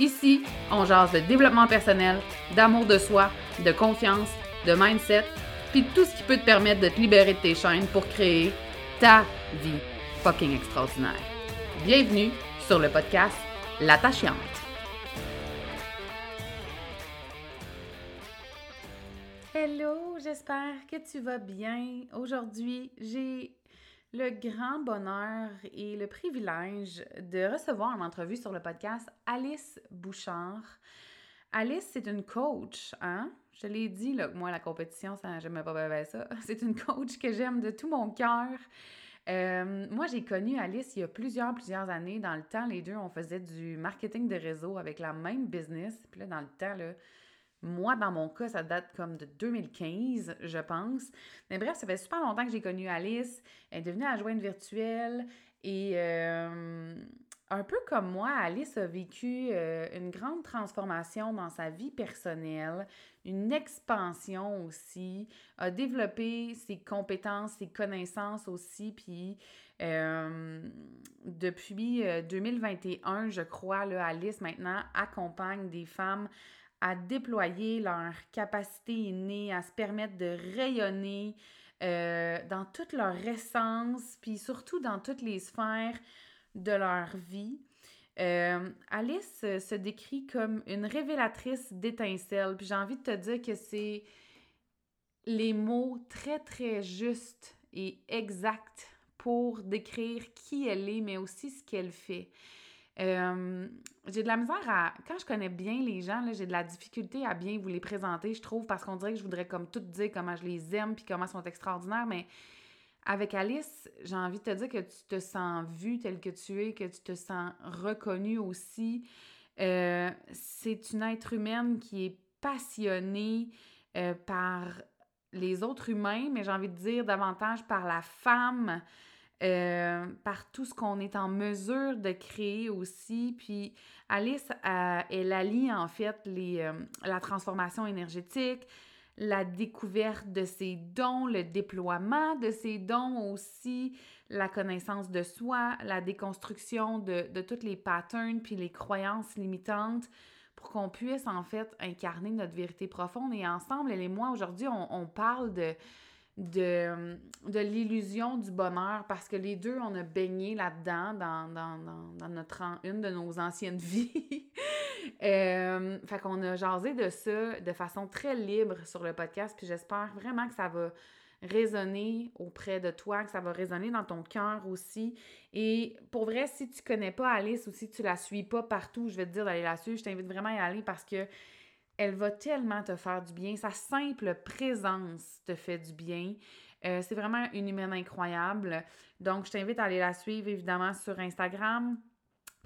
Ici, on jase de développement personnel, d'amour de soi, de confiance, de mindset, puis tout ce qui peut te permettre de te libérer de tes chaînes pour créer ta vie fucking extraordinaire. Bienvenue sur le podcast L'attachante. Hello, j'espère que tu vas bien. Aujourd'hui, j'ai le grand bonheur et le privilège de recevoir en entrevue sur le podcast Alice Bouchard. Alice, c'est une coach, hein? Je l'ai dit, là, moi, la compétition, ça, j'aime pas bien ça. C'est une coach que j'aime de tout mon cœur. Euh, moi, j'ai connu Alice il y a plusieurs, plusieurs années. Dans le temps, les deux, on faisait du marketing de réseau avec la même business. Puis là, dans le temps, là, moi, dans mon cas, ça date comme de 2015, je pense. Mais bref, ça fait super longtemps que j'ai connu Alice. Elle est devenue adjointe virtuelle. Et euh, un peu comme moi, Alice a vécu euh, une grande transformation dans sa vie personnelle, une expansion aussi, a développé ses compétences, ses connaissances aussi. Puis euh, depuis 2021, je crois, là, Alice maintenant accompagne des femmes à déployer leur capacité innée, à se permettre de rayonner euh, dans toute leur essence, puis surtout dans toutes les sphères de leur vie. Euh, Alice se décrit comme une révélatrice d'étincelles, puis j'ai envie de te dire que c'est les mots très, très justes et exacts pour décrire qui elle est, mais aussi ce qu'elle fait. Euh, j'ai de la misère à. Quand je connais bien les gens, j'ai de la difficulté à bien vous les présenter, je trouve, parce qu'on dirait que je voudrais comme tout dire comment je les aime puis comment ils sont extraordinaires, mais avec Alice, j'ai envie de te dire que tu te sens vue telle que tu es, que tu te sens reconnue aussi. Euh, c'est une être humaine qui est passionnée euh, par les autres humains, mais j'ai envie de dire davantage par la femme. Euh, par tout ce qu'on est en mesure de créer aussi. Puis Alice, elle allie en fait les, euh, la transformation énergétique, la découverte de ses dons, le déploiement de ses dons aussi, la connaissance de soi, la déconstruction de, de toutes les patterns puis les croyances limitantes pour qu'on puisse en fait incarner notre vérité profonde. Et ensemble, elle et moi, aujourd'hui, on parle de de, l'illusion du bonheur parce que les deux, on a baigné là-dedans dans, dans, dans, notre, une de nos anciennes vies. euh, fait qu'on a jasé de ça de façon très libre sur le podcast, puis j'espère vraiment que ça va résonner auprès de toi, que ça va résonner dans ton cœur aussi. Et pour vrai, si tu connais pas Alice ou si tu la suis pas partout, je vais te dire d'aller la suivre, je t'invite vraiment à y aller parce que elle va tellement te faire du bien. Sa simple présence te fait du bien. Euh, c'est vraiment une humaine incroyable. Donc, je t'invite à aller la suivre évidemment sur Instagram.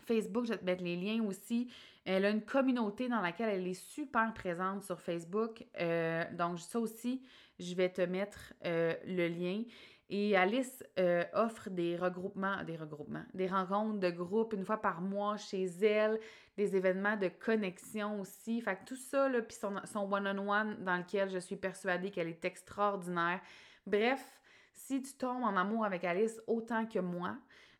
Facebook, je vais te mettre les liens aussi. Elle a une communauté dans laquelle elle est super présente sur Facebook. Euh, donc, ça aussi, je vais te mettre euh, le lien. Et Alice euh, offre des regroupements, des regroupements, des rencontres de groupe une fois par mois chez elle, des événements de connexion aussi. Fait que tout ça, puis son, one-on-one dans lequel je suis persuadée qu'elle est extraordinaire. Bref, si tu tombes en amour avec Alice autant que moi,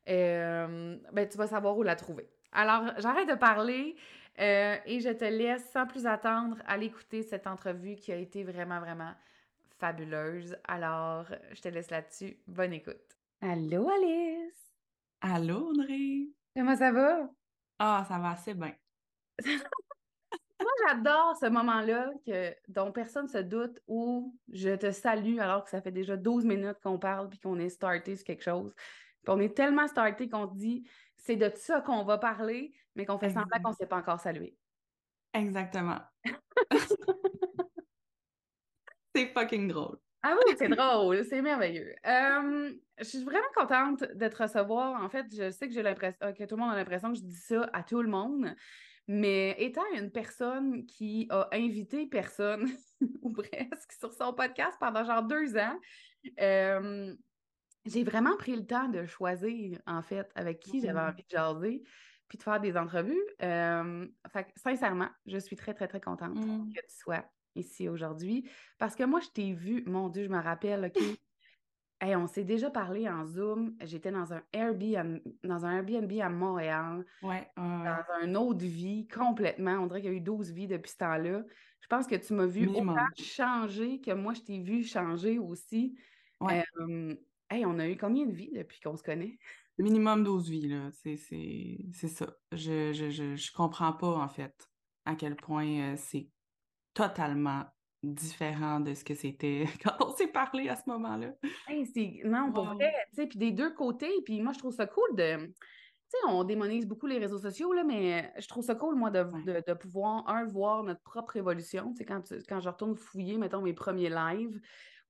euh, ben, tu vas savoir où la trouver. Alors, j'arrête de parler euh, et je te laisse sans plus attendre à l'écouter cette entrevue qui a été vraiment, vraiment fabuleuse. Alors, je te laisse là-dessus. Bonne écoute. Allô, Alice! Allô, André! Comment ça va? Ah, ça va assez bien. Moi, j'adore ce moment-là que, dont personne se doute où je te salue alors que ça fait déjà 12 minutes qu'on parle puis qu'on est starté sur quelque chose. Puis on est tellement starté qu'on te dit c'est de ça qu'on va parler, mais qu'on fait semblant qu'on ne s'est pas encore salué. Exactement. c'est fucking drôle. Ah oui, c'est drôle, c'est merveilleux. Euh, je suis vraiment contente de te recevoir. En fait, je sais que j'ai l'impression que tout le monde a l'impression que je dis ça à tout le monde, mais étant une personne qui a invité personne, ou presque, sur son podcast pendant genre deux ans, euh, j'ai vraiment pris le temps de choisir, en fait, avec qui j'avais mm. envie de jaser, puis de faire des entrevues. Euh, fait, sincèrement, je suis très, très, très contente mm. que tu sois ici aujourd'hui. Parce que moi, je t'ai vu, mon Dieu, je me rappelle, OK? on s'est déjà parlé en Zoom. J'étais dans un Airbnb, dans un Airbnb à Montréal. Ouais, Dans une autre vie, complètement. On dirait qu'il y a eu 12 vies depuis ce temps-là. Je pense que tu m'as vu autant changer que moi, je t'ai vu changer aussi. Ouais. Euh, on a eu combien de vies depuis qu'on se connaît? Minimum 12 vies, là. C'est ça. Je, je, je, je, comprends pas, en fait, à quel point euh, c'est totalement différent de ce que c'était quand on s'est parlé à ce moment-là. non, pour vrai, tu sais, puis des deux côtés, puis moi, je trouve ça cool de... Tu sais, on démonise beaucoup les réseaux sociaux, là, mais je trouve ça cool, moi, de, de, pouvoir, un, voir notre propre évolution. Tu sais, quand, quand je retourne fouiller, mettons, mes premiers lives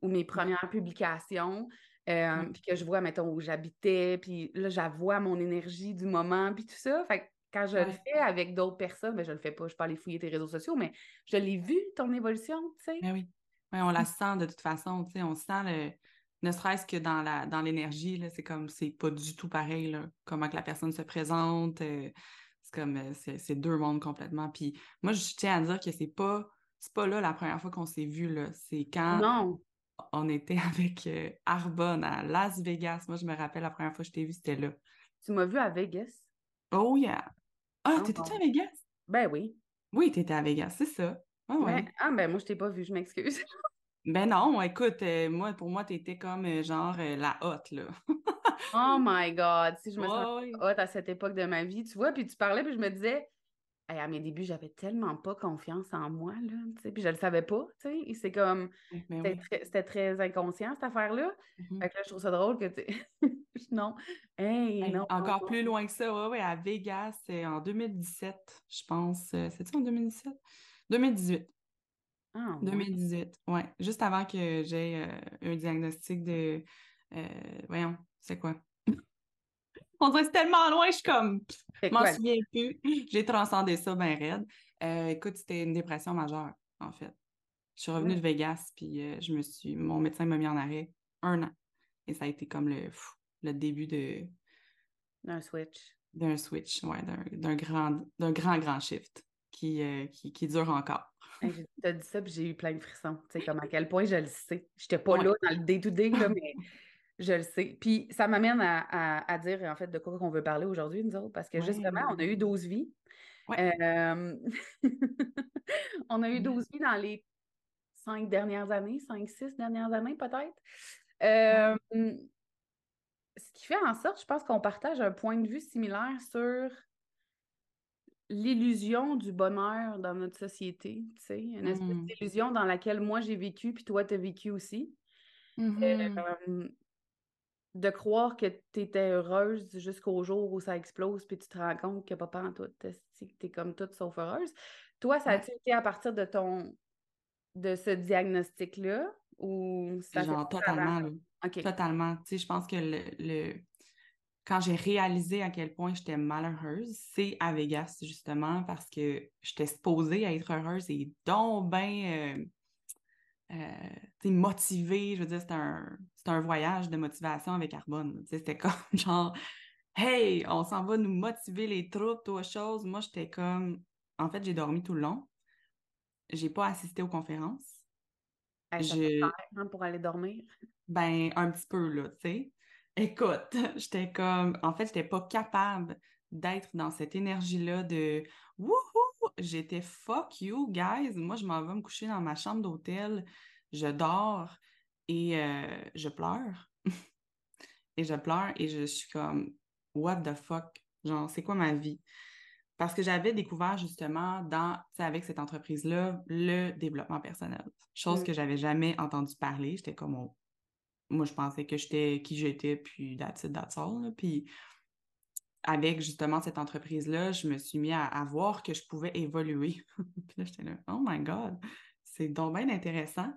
ou mes premières publications, euh, puis que je vois, mettons, où j'habitais, puis là, j'avoue mon énergie du moment, puis tout ça. Fait quand je le fais avec d'autres personnes, ben, je le fais pas, je peux aller fouiller tes réseaux sociaux, mais je l'ai vu, ton évolution, tu sais. Ben oui. on la sent de toute façon, tu sais, on sent le. Ne serait-ce que dans la dans l'énergie, c'est comme c'est pas du tout pareil, là, comment que la personne se présente. Euh, c'est comme euh, c'est deux mondes complètement. Puis moi, je tiens à dire que c'est pas c'est pas là la première fois qu'on s'est vu, là. C'est quand on était avec euh, Arbonne à Las Vegas. Moi, je me rappelle la première fois que je t'ai vu, c'était là. Tu m'as vu à Vegas? Oh yeah! Ah, t'étais-tu à Vegas? Ben oui. Oui, t'étais à Vegas, c'est ça. Ah, ouais. Ah, ben moi, je t'ai pas vu, je m'excuse. ben non, écoute, euh, moi, pour moi, t'étais comme euh, genre euh, la hotte, là. oh my God! Si je me sens hotte à cette époque de ma vie, tu vois, puis tu parlais, puis je me disais, à mes débuts, j'avais tellement pas confiance en moi, là, tu sais, puis je le savais pas, tu sais, c'est comme, ben c'était très, inconscient, cette affaire-là. Mm-hmm. Fait que là, je trouve ça drôle que tu... non, hey, non. Encore plus loin que ça, ouais, ouais, à Vegas, c'est en 2017, je pense. Euh, c'est-tu en 2017? 2018. Ah, 2018, ouais. Juste avant que j'ai euh, un diagnostic de... Euh, voyons, c'est quoi? On dirait que c'est tellement loin, je suis comme, je m'en souviens plus. J'ai transcendé ça bien raide. Euh, écoute, c'était une dépression majeure, en fait. Je suis revenue de Vegas, puis euh, je me suis, mon médecin m'a mis en arrêt un an. Et ça a été comme le, le début de. D'un switch. D'un switch, ouais, d'un grand, grand, grand shift qui, euh, qui, qui, dure encore. Tu as dit ça, puis j'ai eu plein de frissons. Tu sais, comme à quel point je le sais. J'étais pas là dans le day-to-day, mais je le sais. Puis ça m'amène à, dire en fait de quoi on veut parler aujourd'hui, nous autres, parce que justement, on a eu 12 vies. Euh, on a eu 12 vies dans les cinq dernières années, cinq, six dernières années peut-être. Euh, ce qui fait en sorte, je pense qu'on partage un point de vue similaire sur l'illusion du bonheur dans notre société, tu sais, une espèce mmh. d'illusion dans laquelle moi j'ai vécu, puis toi tu as vécu aussi. Mmh euh, de croire que tu étais heureuse jusqu'au jour où ça explose, puis tu te rends compte que papa en tout, tu es comme toute sauf heureuse. Toi, ça a-tu été à partir de ton de ce diagnostic-là ou ça Genre totalement. Totalement. Tu sais, je pense que le, quand j'ai réalisé à quel point j'étais malheureuse, c'est à Vegas, justement, parce que j'étais supposée à être heureuse et donc ben euh, euh, motivé. Je veux dire, c'était un, un, voyage de motivation avec Arbonne. C'était comme genre, hey, on s'en va nous motiver les troupes, toi, chose. Moi, j'étais comme, en fait, j'ai dormi tout le long. J'ai pas assisté aux conférences. je... Hein, pour aller dormir? Ben, un petit peu, là, tu sais. Écoute, j'étais comme, en fait, j'étais pas capable d'être dans cette énergie-là de wouhou, j'étais fuck you, guys. Moi, je m'en vais me coucher dans ma chambre d'hôtel, je dors et euh, je pleure. et je pleure et je suis comme what the fuck, genre, c'est quoi ma vie? parce que j'avais découvert justement dans, avec cette entreprise-là, le développement personnel. Chose mm. que j'avais jamais entendu parler. J'étais comme, moi, je pensais que j'étais qui j'étais, puis that's it, that's all. Puis avec justement cette entreprise-là, je me suis mis à, voir que je pouvais évoluer. puis là, j'étais là, oh my God, c'est donc bien intéressant.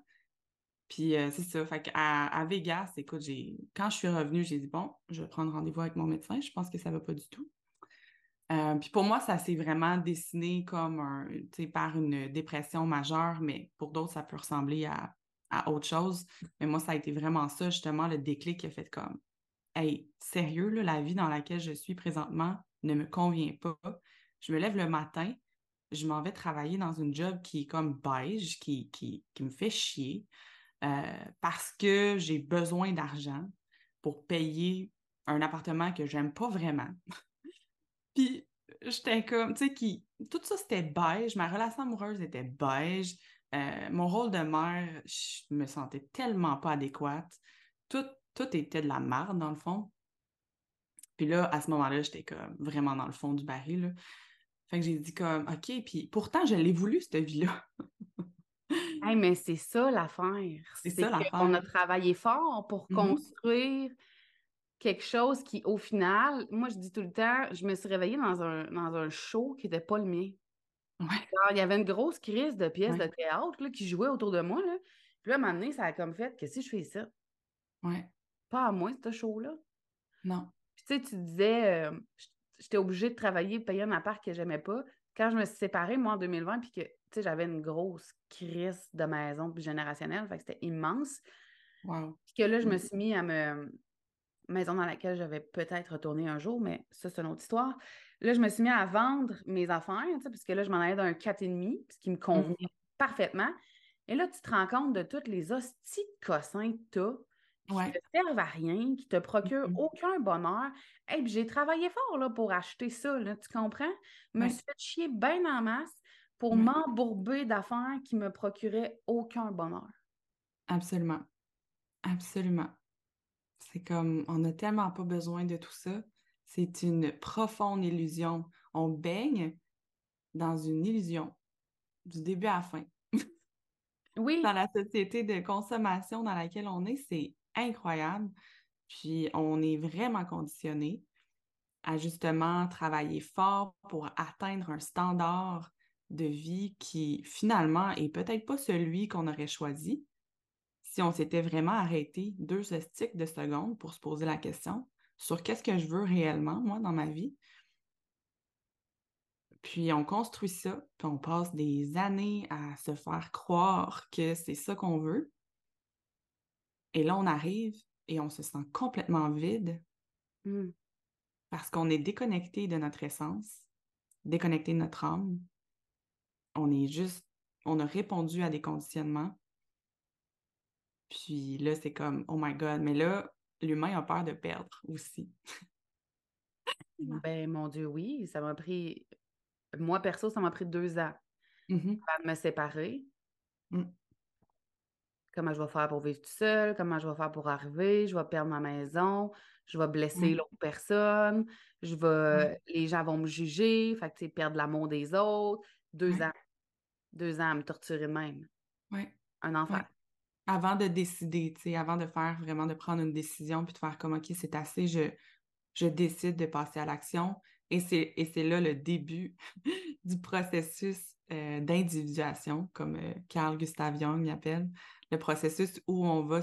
Puis euh, c'est ça. Fait à, à Vegas, écoute, j'ai quand je suis revenue, j'ai dit bon, je vais prendre rendez-vous avec mon médecin. Je pense que ça va pas du tout. Euh, puis pour moi, ça s'est vraiment dessiné comme un, par une dépression majeure, mais pour d'autres, ça peut ressembler à, à, autre chose. Mais moi, ça a été vraiment ça, justement, le déclic qui a fait comme Sérieux, la vie dans laquelle je suis présentement ne me convient pas. Je me lève le matin, je m'en vais travailler dans une job qui est comme beige, qui, qui, qui me fait chier. Euh, parce que j'ai besoin d'argent pour payer un appartement que j'aime pas vraiment. Puis j'étais comme, tu sais, qui, tout ça c'était beige, ma relation amoureuse était beige, euh, mon rôle de mère, je me sentais tellement pas adéquate. Tout, tout était de la merde, dans le fond. Puis là, à ce moment-là, j'étais comme vraiment dans le fond du baril. Fait que j'ai dit comme, OK, puis pourtant, je l'ai voulu, cette vie-là. mais c'est ça l'affaire. C'est ça l'affaire. On a travaillé fort pour mm-hmm. construire quelque chose qui, au final, moi, je dis tout le temps, je me suis réveillée dans un, dans un show qui n'était pas le mien. il y avait une grosse crise de pièces de théâtre là, qui jouait autour de moi. Là. Puis là, à un moment donné, ça a comme fait que si je fais ça, ouais. Pas à moi, ce show-là. Non. Puis tu sais, tu disais, euh, j'étais obligée de travailler, payer un appart que j'aimais pas. Quand je me suis séparée, moi, en 2020, puis que sais, j'avais une grosse crise de maison puis générationnelle, fait que c'était immense. Wow. Puis que là, je me suis mis à me. Maison dans laquelle je vais peut-être retourner un jour, mais ça, c'est une autre histoire. Là, je me suis mis à vendre mes affaires, puisque là, je m'en allais d'un 4,5, ce qui me convenait mm-hmm. parfaitement. Et là, tu te rends compte de toutes les hosties de cossins que qui ne te servent à rien, qui te procurent mm-hmm. aucun bonheur. Et puis j'ai travaillé fort là, pour acheter ça, là, tu comprends? Je me suis fait chier bien en masse pour m'embourber d'affaires qui me procuraient aucun bonheur. Absolument. Absolument. C'est comme, on n'a tellement pas besoin de tout ça. C'est une profonde illusion. On baigne dans une illusion du début à la fin. Oui. dans la société de consommation dans laquelle on est, c'est incroyable. Puis on est vraiment conditionné à justement travailler fort pour atteindre un standard de vie qui finalement est peut-être pas celui qu'on aurait choisi si on s'était vraiment arrêté deux sticks de secondes pour se poser la question sur qu'est-ce que je veux réellement, moi, dans ma vie. Puis on construit ça, puis on passe des années à se faire croire que c'est ça qu'on veut. Et là, on arrive et on se sent complètement vide mmh. parce qu'on est déconnecté de notre essence, déconnecté de notre âme, on est juste, on a répondu à des conditionnements. Puis là, c'est comme, oh my God, mais là, l'humain a peur de perdre aussi. ben, mon Dieu, oui, ça m'a pris, moi, perso, ça m'a pris deux ans mm-hmm. avant de me séparer. Mm. Comment je vais faire pour vivre tout seul? Comment je vais faire pour arriver? Je vais perdre ma maison, je vais blesser mm. l'autre personne, je vais, les gens vont me juger, fait que, perdre l'amour des autres. Deux ans deux ans à me torturer même. Oui. Un enfant. Avant de décider, tu sais, avant de faire vraiment, de prendre une décision, puis de faire comme, OK, c'est assez, je, je décide de passer à l'action. Et c'est là le début du processus euh, d'individuation, comme euh, Carl Gustav Jung l'appelle, le processus où on va,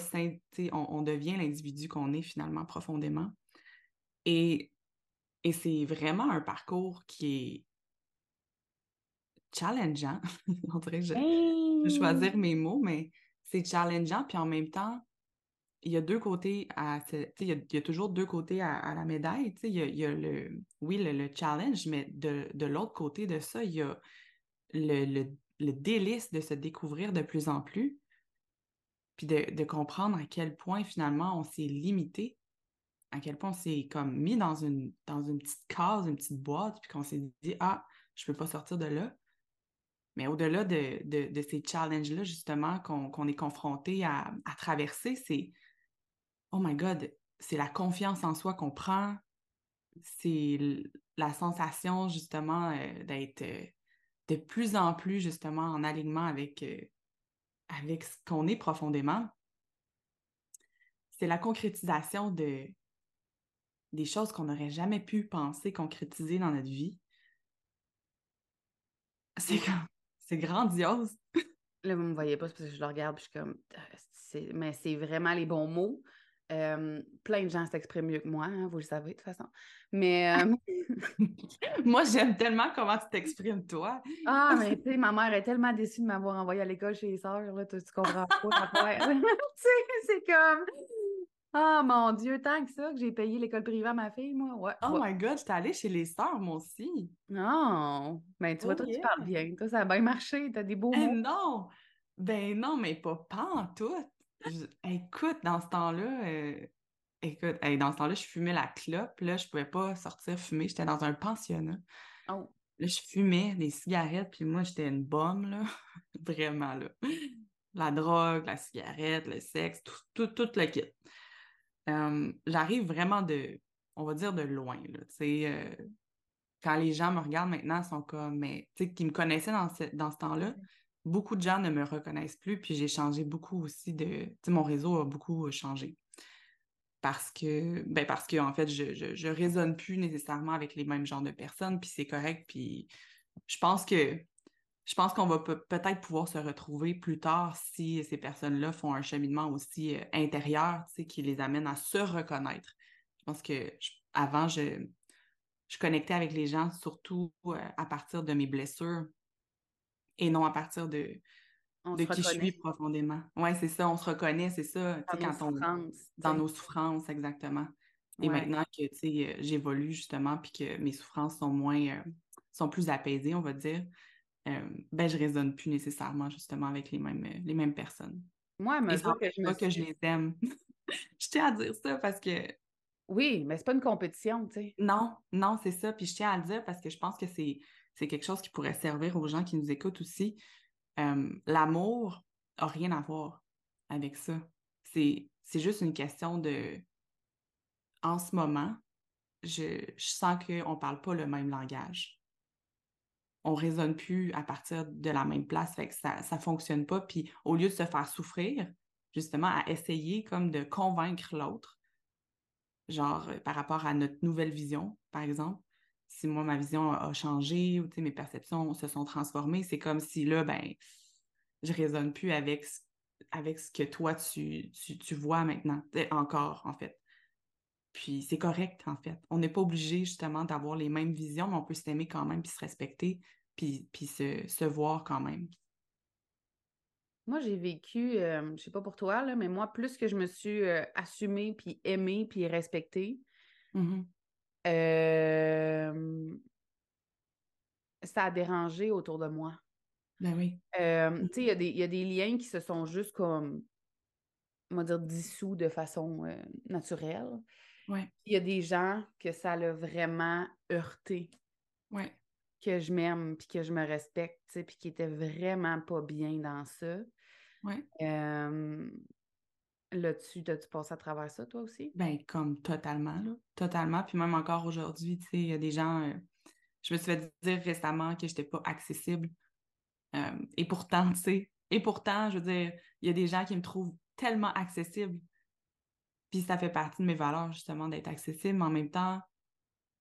on, on devient l'individu qu'on est finalement profondément. Et, et c'est vraiment un parcours qui est challengeant. On dirait que je, vais choisir mes mots, mais c'est challengeant. Puis en même temps, il y a deux côtés à. Il y, a, il y a toujours deux côtés à, la médaille. Il y, a, il y a, le, oui, le, challenge, mais de, de l'autre côté de ça, il y a le, le, le, délice de se découvrir de plus en plus. Puis de, de comprendre à quel point finalement on s'est limité, à quel point on s'est comme mis dans une, dans une petite case, une petite boîte, puis qu'on s'est dit Ah, je peux pas sortir de là. Mais au-delà de, ces challenges-là, justement, qu'on est confronté à, traverser, c'est Oh my God, c'est la confiance en soi qu'on prend, c'est la sensation, justement, euh, d'être euh, de plus en plus, justement, en alignement avec, euh, avec ce qu'on est profondément, c'est la concrétisation de, des choses qu'on n'aurait jamais pu penser concrétiser dans notre vie. C'est c'est grandiose. Là, vous me voyez pas, parce que je le regarde, puis je suis comme, mais c'est vraiment les bons mots. Plein de gens s'expriment mieux que moi, hein, vous le savez de toute façon. Mais. moi, j'aime tellement comment tu t'exprimes, toi. ah, mais tu sais, ma mère est tellement déçue de m'avoir envoyé à l'école chez les sœurs, là, tu, comprends pas. tu sais, c'est comme. Ah, oh, mon Dieu, tant que ça, que j'ai payé l'école privée à ma fille, moi. Ouais, oh my God, j'étais allée chez les sœurs, moi aussi. Non. Ben, tu vois, oh toi, tu parles bien. Toi, ça a bien marché. T'as des beaux eh mots. non. Ben non, mais pas, pas en tout. Écoute, dans ce temps-là, euh, écoute, dans ce temps-là, je fumais la clope. Là, je pouvais pas sortir fumer. J'étais dans un pensionnat. Oh. Là, je fumais des cigarettes, puis moi, j'étais une bombe, là. Vraiment, là. La drogue, la cigarette, le sexe, tout, tout, tout le kit. J'arrive vraiment de, on va dire, de loin, là. Tu sais, euh, quand les gens me regardent maintenant, ils sont comme, mais, tu sais, qui me connaissaient dans ce, dans ce temps-là, beaucoup de gens ne me reconnaissent plus, puis j'ai changé beaucoup aussi de. Mon réseau a beaucoup changé. Parce que, ben parce que, en fait, je, je, résonne plus nécessairement avec les mêmes genres de personnes, puis c'est correct, puis je pense que. Je pense qu'on va peut-être pouvoir se retrouver plus tard si ces personnes-là font un cheminement aussi euh, intérieur, tu qui les amène à se reconnaître. Je pense que avant, je, je connectais avec les gens surtout euh, à partir de mes blessures, et non à partir de, de qui je suis profondément. Oui, c'est ça, on se reconnaît, c'est ça. Dans nos quand souffrances. dans nos souffrances, exactement. Et maintenant que euh, j'évolue justement, puis que mes souffrances sont moins, euh, sont plus apaisées, on va dire, euh, ben je résonne plus nécessairement justement avec les mêmes, les mêmes personnes. Moi, mais pas que je pas que je les aime. je tiens à dire ça parce que. Oui, mais c'est pas une compétition, tu sais. Non, non, c'est ça. Puis je tiens à le dire parce que je pense que c'est c'est quelque chose qui pourrait servir aux gens qui nous écoutent aussi. L'amour n'a rien à voir avec ça. C'est juste une question de. En ce moment, je, je sens qu'on ne parle pas le même langage. On ne raisonne plus à partir de la même place, fait que ça ne fonctionne pas. Puis au lieu de se faire souffrir, justement, à essayer comme de convaincre l'autre, genre par rapport à notre nouvelle vision, par exemple, si moi, ma vision a changé ou mes perceptions se sont transformées, c'est comme si là, ben, je résonne plus avec, avec ce que toi, tu, tu, vois maintenant, encore, en fait. Puis c'est correct, en fait. On n'est pas obligé, justement, d'avoir les mêmes visions, mais on peut s'aimer quand même, puis se respecter, puis, puis se, voir quand même. Moi, j'ai vécu, euh, je sais pas pour toi, là, mais moi, plus que je me suis euh, assumée, puis aimée, puis respectée, mm-hmm ça a dérangé autour de moi. Ben oui. tu sais, il y, a des liens qui se sont juste comme, on va dire, dissous de façon naturelle. Ouais. Il y a des gens que ça l'a vraiment heurté. Ouais. Que je m'aime, puis que je me respecte, puis qui étaient vraiment pas bien dans ça. Ouais. Là-dessus, as-tu passé à travers ça, toi aussi? Ben, comme totalement, là. Totalement. Puis même encore aujourd'hui, tu sais, il y a des gens. Euh, je me suis fait dire récemment que je n'étais pas accessible. Euh, et pourtant, tu sais, et pourtant, je veux dire, il y a des gens qui me trouvent tellement accessible. Puis ça fait partie de mes valeurs, justement, d'être accessible. Mais en même temps,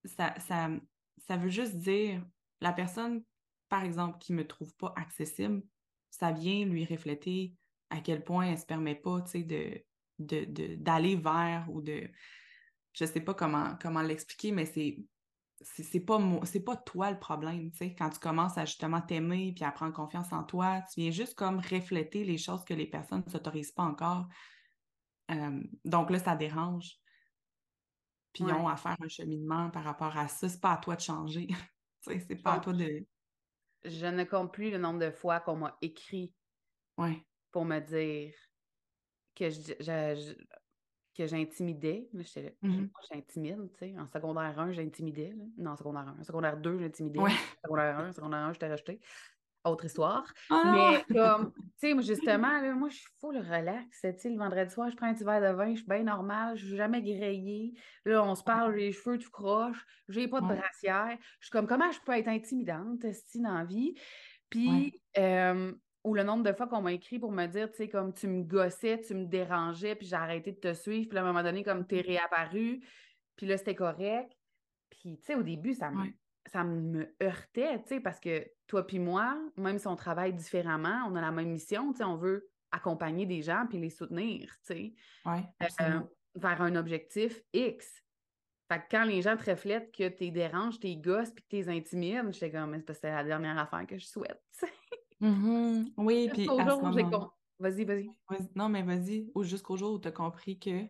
ça, ça, ça veut juste dire la personne, par exemple, qui ne me trouve pas accessible, ça vient lui refléter à quel point elle ne se permet pas, de, d'aller vers ou de... Je sais pas comment, comment l'expliquer, mais c'est c'est pas c'est pas toi le problème, tu sais, quand tu commences à justement t'aimer puis à prendre confiance en toi, tu viens juste comme refléter les choses que les personnes ne s'autorisent pas encore. donc là, ça dérange. Puis ils ont à faire un cheminement par rapport à ça. C'est pas à toi de changer. c'est pas à toi de. Je ne compte plus le nombre de fois qu'on m'a écrit ouais pour me dire que je, que j'intimidais. Mm-hmm. j'intimide, tu sais. En secondaire 1, j'intimidais. Non, en secondaire 1. En secondaire 2, j'intimidais. En secondaire 1, en secondaire 1, j'étais rejetée. autre histoire. Ah! Mais comme, tu sais, justement, là, moi, je suis full relax. Tu le vendredi soir, je prends un petit verre de vin, je suis bien normal, je suis jamais grillée. Là, on se parle, les cheveux tout croche, j'ai pas de brassière. Je suis comme, comment je peux être intimidante, si dans la vie? Puis, euh, ou le nombre de fois qu'on m'a écrit pour me dire, tu sais, comme tu me gossais, tu me dérangeais, puis j'ai arrêté de te suivre, puis à un moment donné, comme t'es réapparu, puis là, c'était correct. Puis, tu sais, au début, ça me, ça me heurtait, tu sais, parce que toi puis moi, même si on travaille différemment, on a la même mission, tu sais, on veut accompagner des gens puis les soutenir, tu sais, euh, vers un objectif X. Fait que quand les gens te reflètent que t'es déranges, t'es gosses puis que t'es intimides, j'étais comme, mais c'est parce que c'est la dernière affaire que je souhaite, mm-hmm. Oui, puis Vas-y, vas-y. non, mais vas-y. Ou jusqu'au jour où tu as compris que.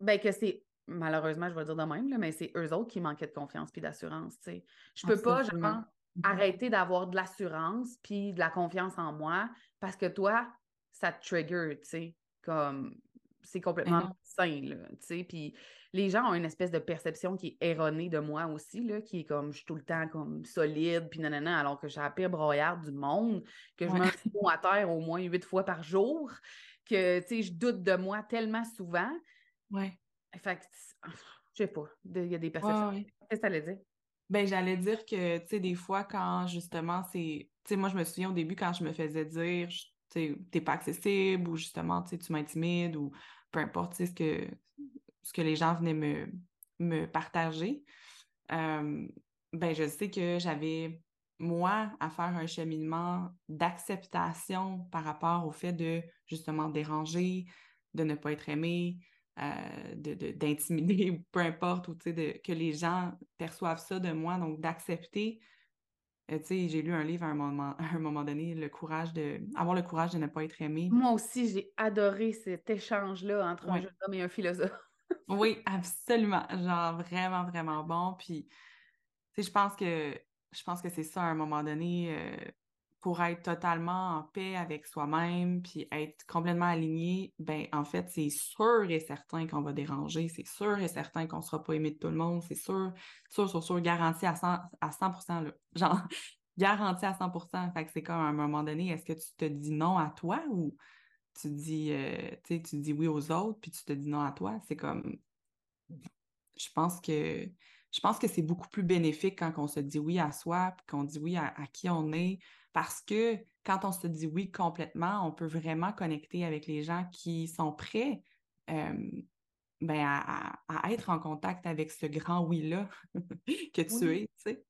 ben, que c'est malheureusement, je vais le dire de même, là, mais c'est eux autres qui manquaient de confiance puis d'assurance. Je peux pas genre, arrêter d'avoir de l'assurance puis de la confiance en moi parce que toi, ça te trigger, tu sais, comme c'est complètement sain, là, tu sais, puis les gens ont une espèce de perception qui est erronée de moi aussi, là, qui est comme, je suis tout le temps comme solide, puis nanana, alors que j'ai la pire broyarde du monde, que je me mets à terre au moins huit fois par jour, que, tu sais, je doute de moi tellement souvent. Ouais. Fait que, je sais pas, il y a des perceptions. Qu'est-ce que tu allais dire? Ben, j'allais dire que, tu sais, des fois, quand justement, c'est. Tu sais, moi, je me souviens au début, quand je me faisais dire, tu t'es pas accessible ou justement, tu sais, tu m'intimides ou peu importe, ce que, les gens venaient me, me partager. Euh, ben, je sais que j'avais, moi, à faire un cheminement d'acceptation par rapport au fait de, justement, déranger, de ne pas être aimé, euh, d'intimider, peu importe, ou de, que les gens perçoivent ça de moi, donc d'accepter. Euh, j'ai lu un livre à un moment, à un moment donné, le courage de avoir le courage de ne pas être aimé. Moi aussi, j'ai adoré cet échange-là entre un jeune homme et un philosophe. oui, absolument. Genre vraiment, vraiment bon. Puis, je pense que je pense que c'est ça à un moment donné. Euh, pour être totalement en paix avec soi-même, puis être complètement aligné, ben en fait, c'est sûr et certain qu'on va déranger, c'est sûr et certain qu'on ne sera pas aimé de tout le monde, c'est sûr, sûr, sûr, sûr, garanti à 100, à 100 là. genre, garanti à 100% Fait que c'est comme à un moment donné, est-ce que tu te dis non à toi ou tu dis, euh, tu dis oui aux autres, puis tu te dis non à toi? C'est comme, je pense que je pense que c'est beaucoup plus bénéfique quand on se dit oui à soi, puis qu'on dit oui à, qui on est, parce que quand on se dit oui complètement, on peut vraiment connecter avec les gens qui sont prêts euh, ben, à, être en contact avec ce grand oui-là que tu es, tu sais.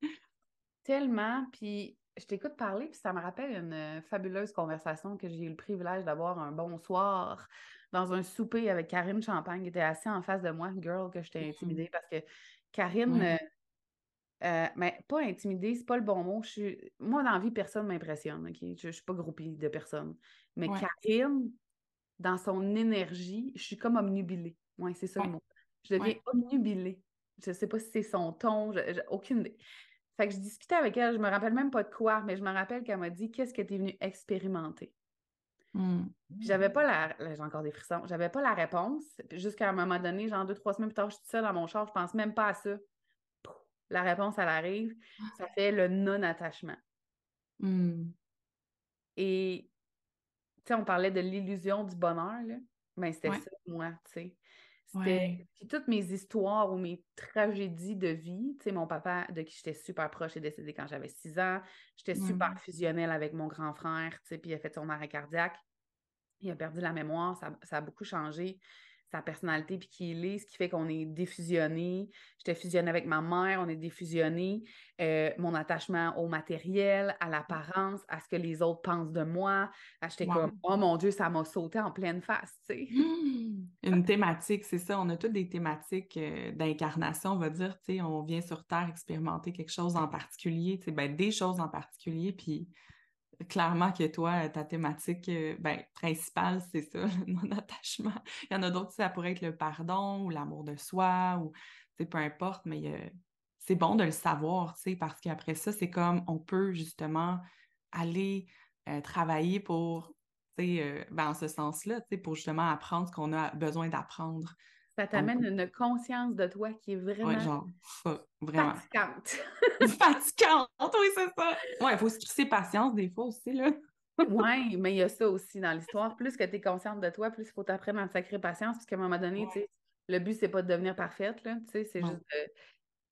Tellement, puis je t'écoute parler, puis ça me rappelle une fabuleuse conversation que j'ai eu le privilège d'avoir un bonsoir dans un souper avec Karine Champagne, qui était assise en face de moi, girl, que j'étais mm-hmm. intimidée parce que Karine, euh, mais pas intimidée, c'est pas le bon mot. Moi, dans la vie, personne ne m'impressionne. Je ne suis pas groupie de personne. Mais Karine, dans son énergie, je suis comme omnubilée. Oui, c'est ça le mot. Je deviens omnubilée. Je ne sais pas si c'est son ton, j'ai aucune idée. Fait que je discutais avec elle, je me rappelle même pas de quoi, mais je me rappelle qu'elle m'a dit Qu'est-ce que tu es venue expérimenter mmh. J'avais pas la. J'ai encore des frissons. J'avais pas la réponse. Jusqu'à un moment donné, genre deux, trois semaines plus tard, je suis seule dans mon char, je pense même pas à ça la réponse, elle arrive, ça fait le non-attachement. Hmm. Et, tu sais, on parlait de l'illusion du bonheur, là. Ben, c'était ça, moi, tu sais. C'était... Toutes mes histoires ou mes tragédies de vie, tu sais, mon papa, de qui j'étais super proche, est décédé quand j'avais 6 ans. J'étais super fusionnelle avec mon grand frère, tu sais, puis il a fait son arrêt cardiaque. Il a perdu la mémoire, ça, ça a beaucoup changé sa personnalité puis qui il est, ce qui fait qu'on est défusionné. J'étais fusionnée avec ma mère, on est défusionné. Euh, mon attachement au matériel, à l'apparence, à ce que les autres pensent de moi. J'étais comme, oh mon Dieu, ça m'a sauté en pleine face, tu sais. Mmh! Une thématique, c'est ça. On a toutes des thématiques euh, d'incarnation, on va dire, tu sais. On vient sur Terre expérimenter quelque chose en particulier, tu sais, ben, des choses en particulier, puis clairement que toi, ta thématique euh, ben, principale, c'est ça, mon attachement. Il y en a d'autres, ça pourrait être le pardon ou l'amour de soi, ou peu importe, mais euh, c'est bon de le savoir, parce qu'après ça, c'est comme on peut justement aller euh, travailler pour, ben, en ce sens-là, pour justement apprendre ce qu'on a besoin d'apprendre Ça t'amène une conscience de toi qui est vraiment. Ouais, genre, vraiment. Fatigante. fatigante, oui, c'est ça. Ouais, il faut se crisser patience des fois aussi, là. oui, mais il y a ça aussi dans l'histoire. Plus que tu es consciente de toi, plus il faut t'apprendre à sacrer patience, parce qu'à un moment donné, tu sais, le but, c'est pas de devenir parfaite, là, tu sais, c'est juste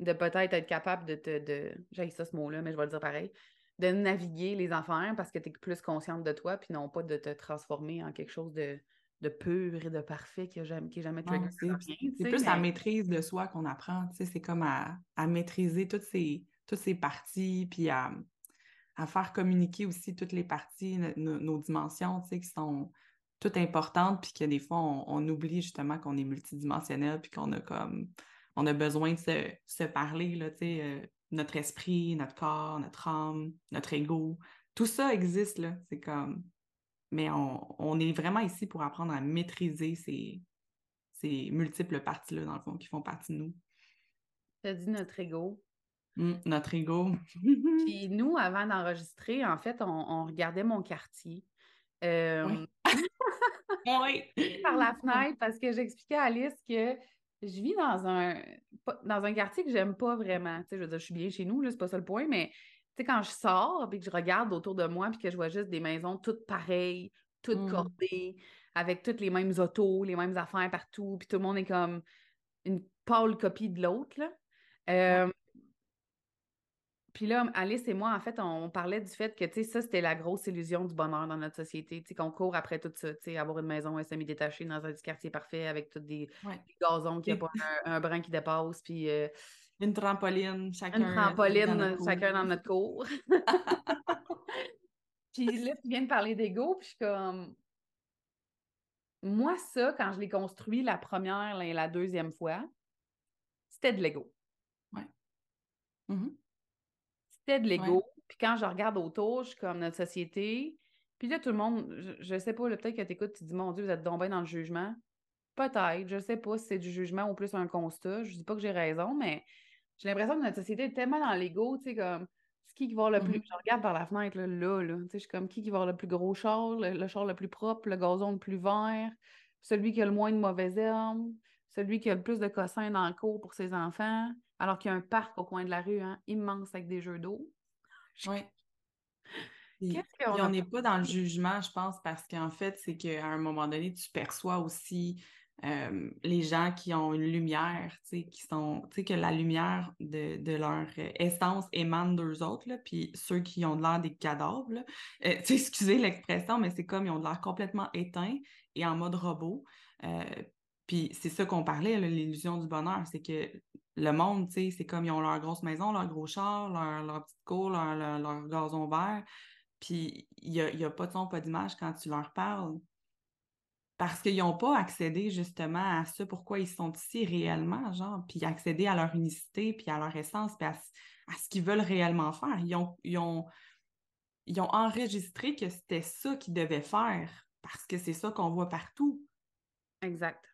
de, peut-être être capable de te. De... J'ai ça ce mot-là, mais je vais le dire pareil. De naviguer les affaires parce que tu es plus consciente de toi, puis non pas de te transformer en quelque chose de, de pur et de parfait qui n'est jamais, qui jamais C'est plus la maîtrise de soi qu'on apprend, c'est comme à, maîtriser toutes ces, toutes ces parties, puis à, faire communiquer aussi toutes les parties, nos, dimensions, qui sont toutes importantes, puis que des fois, on, oublie justement qu'on est multidimensionnel, puis qu'on a comme, on a besoin de se, parler, là, tu sais, euh, notre esprit, notre corps, notre âme, notre ego, tout ça existe, là, c'est comme, mais on, est vraiment ici pour apprendre à maîtriser ces, ces multiples parties-là, dans le fond, qui font partie de nous. Tu as dit notre ego. Mmh, notre ego. Puis nous, avant d'enregistrer, en fait, on, regardait mon quartier. oui. par la fenêtre parce que j'expliquais à Alice que je vis dans un, dans un quartier que j'aime pas vraiment. Tu sais, je veux dire, je suis bien chez nous, c'est pas ça le point, mais sais, quand je sors et que je regarde autour de moi puis que je vois juste des maisons toutes pareilles, toutes mmh. cordées, avec toutes les mêmes autos, les mêmes affaires partout, puis tout le monde est comme une pâle copie de l'autre, là. Puis là, Alice et moi, en fait, on, parlait du fait que, tu sais, ça, c'était la grosse illusion du bonheur dans notre société, tu sais, qu'on court après tout ça, tu sais, avoir une maison semi-détachée dans un quartier parfait avec tous des, gazons qui n'ont pas un, brin qui dépasse, puis euh, une trampoline, chacun. Une trampoline, dans chacun dans notre cour. puis là, tu viens de parler d'ego, puis je suis comme. Moi, ça, quand je l'ai construit la première et la deuxième fois, c'était de l'ego. Ouais. Mm-hmm. C'était de l'ego. Puis quand je regarde autour, je suis comme notre société. Puis là, tout le monde, je, sais pas, peut-être que tu écoutes, tu dis, mon Dieu, vous êtes tombé dans le jugement. Peut-être, je sais pas si c'est du jugement ou plus un constat. Je dis pas que j'ai raison, mais j'ai l'impression que notre société est tellement dans l'ego, tu sais, comme c'est qui qui va avoir le plus. Mm-hmm. Je regarde par la fenêtre, là, là, là tu sais, je suis comme qui qui va avoir le plus gros char, le, char le plus propre, le gazon le plus vert, celui qui a le moins de mauvaises herbes, celui qui a le plus de cossins dans le cours pour ses enfants, alors qu'il y a un parc au coin de la rue, hein, immense avec des jeux d'eau. Oui. Qu'est-ce qu'on on n'est pas dans le jugement, je pense, parce qu'en fait, c'est qu'à un moment donné, tu perçois aussi euh, les gens qui ont une lumière, qui sont, que la lumière de, leur euh, essence émane d'eux autres, puis ceux qui ont de l'air des cadavres, là, euh, excusez l'expression, mais c'est comme ils ont de l'air complètement éteints et en mode robot. puis c'est ça qu'on parlait, l'illusion du bonheur, c'est que le monde, c'est comme ils ont leur grosse maison, leur gros char, leur, leur petite cour, leur, leur, gazon vert, puis il n'y a, y a pas de son, pas d'image quand tu leur parles parce qu'ils n'ont pas accédé justement à ça, pourquoi ils sont ici réellement, genre, puis accéder à leur unicité, puis à leur essence, puis à, ce qu'ils veulent réellement faire. Ils ont, ils ont, ils ont enregistré que c'était ça qu'ils devaient faire, parce que c'est ça qu'on voit partout. Exact.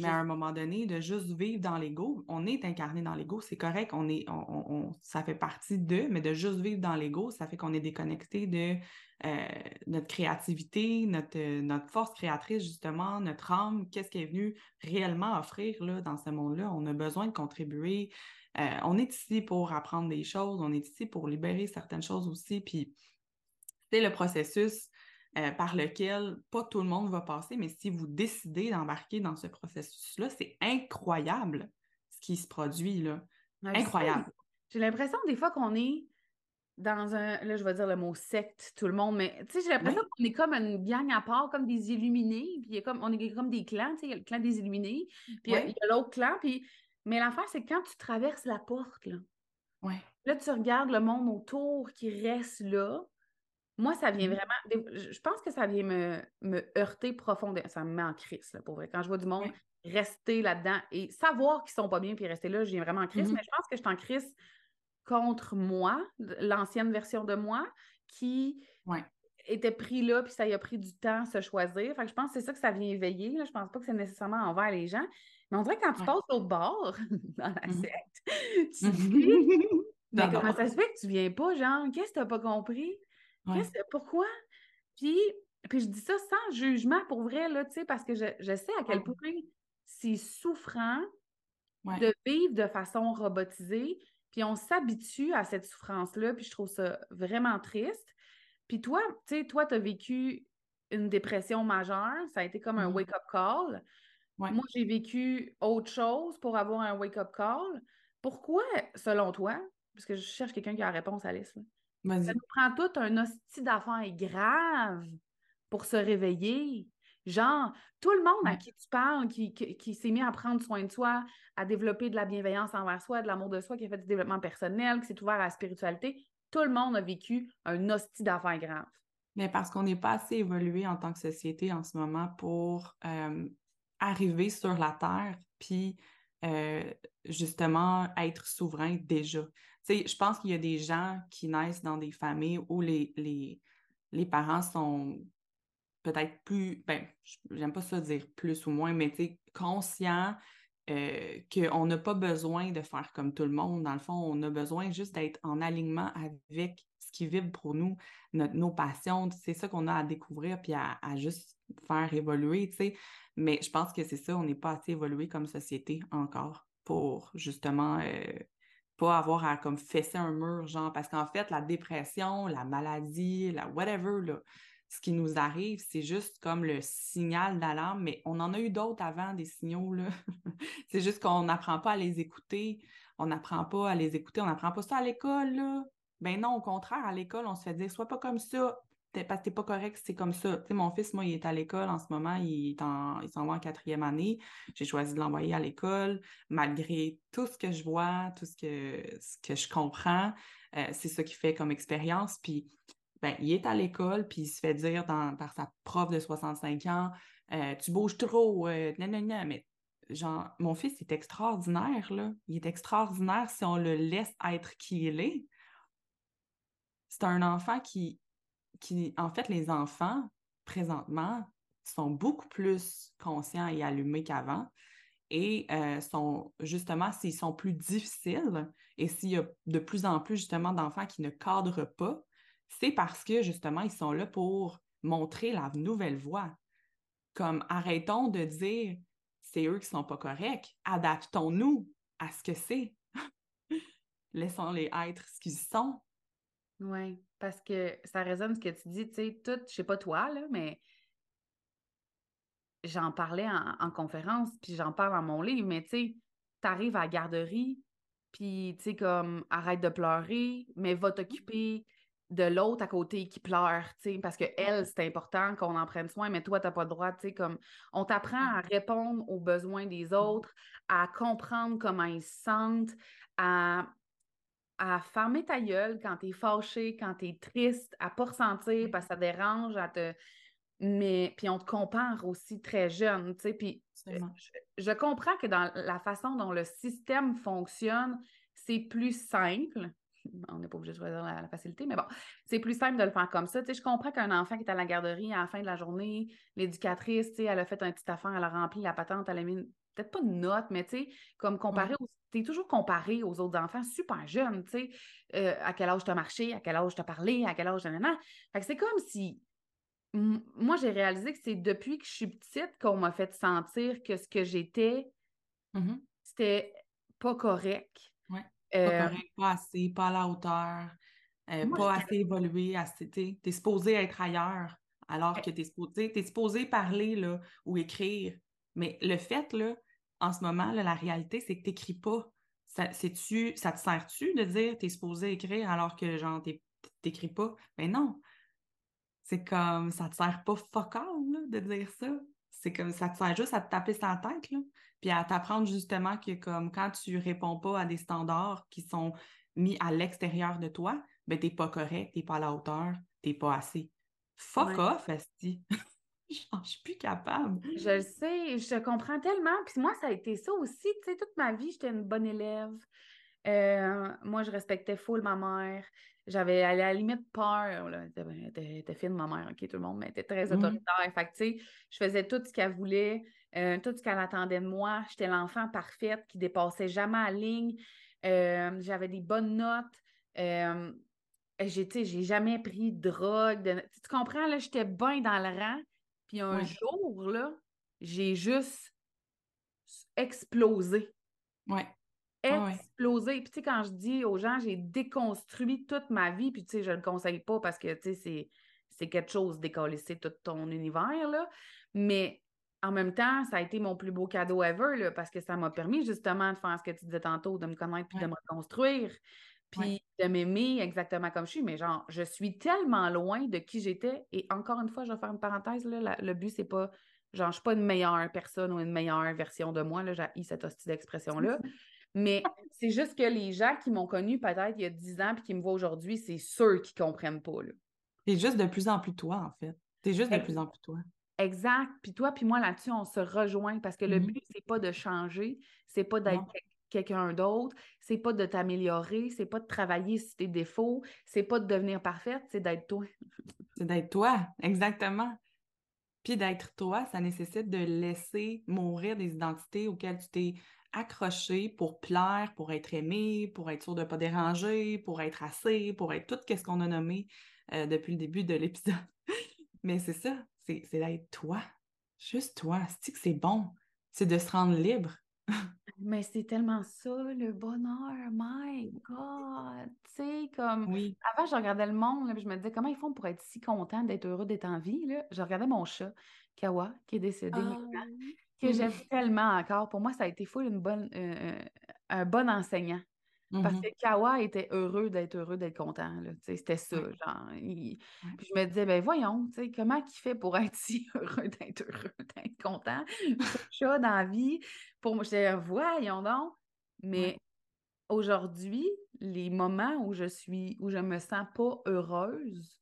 Mais à un moment donné, de juste vivre dans l'ego, on est incarné dans l'ego, c'est correct, on est, on, ça fait partie d'eux, mais de juste vivre dans l'ego, ça fait qu'on est déconnecté de euh, notre créativité, notre, notre force créatrice, justement, notre âme, qu'est-ce qui est venu réellement offrir là, dans ce monde-là. On a besoin de contribuer. Euh, on est ici pour apprendre des choses, on est ici pour libérer certaines choses aussi. Puis, c'est le processus euh, par lequel pas tout le monde va passer, mais si vous décidez d'embarquer dans ce processus-là, c'est incroyable ce qui se produit là. incroyable. J'ai l'impression des fois qu'on est dans un, là je vais dire le mot secte, tout le monde, mais tu sais, j'ai l'impression qu'on est comme une gang à part, comme des illuminés, puis comme, on est comme des clans, tu sais, il y a le clan des illuminés, puis il y a l'autre clan, puis, mais l'affaire, c'est quand tu traverses la porte, là, là, tu regardes le monde autour qui reste là, moi, ça vient mmh vraiment. Je pense que ça vient me, me heurter profondément. Ça me met en crise, là, pour vrai. Quand je vois du monde rester là-dedans et savoir qu'ils sont pas bien puis rester là, je viens vraiment en crise. Mmh mais je pense que je suis en crise contre moi, l'ancienne version de moi, qui était pris là, puis ça y a pris du temps à se choisir. Fait que je pense que c'est ça que ça vient éveiller. Là. Je pense pas que c'est nécessairement envers les gens. Mais on dirait que quand tu passes l'autre bord dans la mmh secte, tu te dis Mais comment ça se fait que tu viens pas, genre, qu'est-ce que tu n'as pas compris? Pourquoi? Puis, puis je dis ça sans jugement pour vrai, là, parce que je, sais à quel point c'est souffrant de vivre de façon robotisée, puis on s'habitue à cette souffrance-là, puis je trouve ça vraiment triste. Puis toi, tu sais, toi, tu as vécu une dépression majeure, ça a été comme un mm-hmm. wake-up call. Moi, j'ai vécu autre chose pour avoir un wake-up call. Pourquoi, selon toi, parce que je cherche quelqu'un qui a la réponse à l'issue, ça nous prend tout un hostie d'affaires grave pour se réveiller. Genre, tout le monde à qui tu parles, qui, qui, s'est mis à prendre soin de soi, à développer de la bienveillance envers soi, de l'amour de soi, qui a fait du développement personnel, qui s'est ouvert à la spiritualité, tout le monde a vécu un hostie d'affaires grave. Mais parce qu'on n'est pas assez évolué en tant que société en ce moment pour euh, arriver sur la Terre, puis euh, justement être souverain déjà. Je pense qu'il y a des gens qui naissent dans des familles où les, les, les parents sont peut-être plus, ben, j'aime pas ça dire plus ou moins, mais tu sais, conscients euh, qu'on n'a pas besoin de faire comme tout le monde. Dans le fond, on a besoin juste d'être en alignement avec ce qui vibre pour nous, nos passions. C'est ça qu'on a à découvrir puis à, à juste faire évoluer, tu sais. Mais je pense que c'est ça, on n'est pas assez évolué comme société encore pour justement euh, pas avoir à comme fesser un mur, genre, parce qu'en fait, la dépression, la maladie, la whatever, là, ce qui nous arrive, c'est juste comme le signal d'alarme, mais on en a eu d'autres avant, des signaux, là. c'est juste qu'on n'apprend pas à les écouter, on n'apprend pas à les écouter, on n'apprend pas ça à l'école, là. Ben non, au contraire, à l'école, on se fait dire, sois pas comme ça, parce que t'es pas correct, c'est comme ça. Mon fils, moi, il est à l'école en ce moment, il, il s'en va en quatrième année. J'ai choisi de l'envoyer à l'école, malgré tout ce que je vois, tout ce que, ce que je comprends. Euh, c'est ça qui fait comme expérience. Puis, ben, il est à l'école, puis il se fait dire par sa prof de 65 ans, euh, tu bouges trop, euh, non, non, non, mais genre, mon fils est extraordinaire, là. Il est extraordinaire si on le laisse être qui il est. C'est un enfant qui, qui, en fait, les enfants, présentement, sont beaucoup plus conscients et allumés qu'avant et euh, sont justement, s'ils sont plus difficiles et s'il y a de plus en plus justement d'enfants qui ne cadrent pas, c'est parce que justement, ils sont là pour montrer la nouvelle voie. Comme arrêtons de dire c'est eux qui sont pas corrects, adaptons-nous à ce que c'est. Laissons-les être ce qu'ils sont. Oui, parce que ça résonne ce que tu dis, tu sais, tout, je sais pas toi, là, mais j'en parlais en, conférence, puis j'en parle dans mon livre, mais tu sais, t'arrives à la garderie, puis tu sais, comme, arrête de pleurer, mais va t'occuper de l'autre à côté qui pleure, tu sais, parce que elle, c'est important qu'on en prenne soin, mais toi, t'as pas le droit, tu sais, comme, on t'apprend à répondre aux besoins des mmh. autres, à comprendre comment ils se sentent, à à fermer ta gueule quand tu es fâché, quand tu es triste, à pas ressentir parce que ça dérange, à te. Mais puis on te compare aussi très jeune, tu sais. Puis je, comprends que dans la façon dont le système fonctionne, c'est plus simple. On n'est pas obligé de choisir la, facilité, mais bon, c'est plus simple de le faire comme ça. Tu sais, je comprends qu'un enfant qui est à la garderie à la fin de la journée, l'éducatrice, tu sais, elle a fait un petit affaire, elle a rempli la patente, elle a mis peut-être pas de note, mais tu sais, comme comparé aux tu es toujours comparé aux autres enfants super jeunes, tu sais, euh, à quel âge tu as marché, à quel âge tu as parlé, à quel âge... Nanana. Fait que c'est comme si... Moi, j'ai réalisé que c'est depuis que je suis petite qu'on m'a fait sentir que ce que j'étais, mmh c'était pas correct. Oui, pas euh, correct, pas assez, pas à la hauteur, euh, pas assez évolué, assez, tu es supposé être ailleurs, alors que tu es supposé, es supposé parler là, ou écrire. Mais le fait, là, en ce moment, la réalité, c'est que tu n'écris pas. Ça, -tu, ça te sert-tu de dire tu es supposé écrire alors que genre t'écris pas? Mais ben non. C'est comme ça te sert pas focal de dire ça. C'est comme ça te sert juste à te taper la tête, là, puis à t'apprendre justement que comme quand tu réponds pas à des standards qui sont mis à l'extérieur de toi, ben t'es pas correct, t'es pas à la hauteur, t'es pas assez. Fuck off, Esti! Je suis plus capable. Je le sais, je comprends tellement. Puis moi, ça a été ça aussi. Tu sais, toute ma vie, j'étais une bonne élève. Euh, moi, je respectais full ma mère. J'avais à la limite peur. Elle était fine, ma mère, OK, tout le monde, mais elle était très mmh. autoritaire. Fait que, tu sais, je faisais tout ce qu'elle voulait, euh, tout ce qu'elle attendait de moi. J'étais l'enfant parfaite qui dépassait jamais la ligne. Euh, j'avais des bonnes notes. j'ai, j'ai jamais pris de drogue. Tu comprends, là, j'étais bien dans le rang. Puis un jour, là, j'ai juste explosé. Ouais. Explosé. Puis, tu sais, quand je dis aux gens, j'ai déconstruit toute ma vie, puis, tu sais, je le conseille pas parce que, tu sais, c'est quelque chose décoller tout ton univers, là. Mais en même temps, ça a été mon plus beau cadeau ever, là, parce que ça m'a permis justement de faire ce que tu disais tantôt, de me connaître puis de me reconstruire, puis de m'aimer exactement comme je suis. Mais genre, je suis tellement loin de qui j'étais. Et encore une fois, je vais faire une parenthèse, là, le but, c'est pas, genre, je suis pas une meilleure personne ou une meilleure version de moi, là, j'ai cette hostie d'expression-là. Mais c'est juste que les gens qui m'ont connue peut-être il y a 10 ans puis qui me voient aujourd'hui, c'est ceux qui comprennent pas. C'est juste de plus en plus toi, en fait. C'est juste de plus en plus toi. Exact. Puis toi, puis moi là-dessus, on se rejoint parce que le mm-hmm. but, c'est pas de changer, c'est pas d'être quelqu'un d'autre, c'est pas de t'améliorer, c'est pas de travailler sur tes défauts, c'est pas de devenir parfaite, c'est d'être toi. c'est d'être toi, exactement. Puis d'être toi, ça nécessite de laisser mourir des identités auxquelles tu t'es accroché pour plaire, pour être aimé, pour être sûr de ne pas déranger, pour être assez, pour être tout ce qu'on a nommé euh, depuis le début de l'épisode. Mais c'est ça, c'est d'être toi. Juste toi. C'est que c'est bon? C'est de se rendre libre. Mais c'est tellement ça, le bonheur. My God! Tu sais, comme. Oui. Avant, je regardais le monde, là, je me disais comment ils font pour être si contents d'être heureux d'être en vie. Là? Je regardais mon chat, Kawa, qui est décédé ah que j'aime tellement encore. Pour moi, ça a été fou une bonne, euh, euh, un bon enseignant. Parce mmh que Kawa était heureux d'être heureux, d'être content. C'était ça. Genre, Puis je me disais, ben voyons, comment il fait pour être si heureux d'être heureux, d'être content? chat dans la vie. Pour moi, je disais, voyons donc. Mais aujourd'hui, les moments où je suis, où je me sens pas heureuse,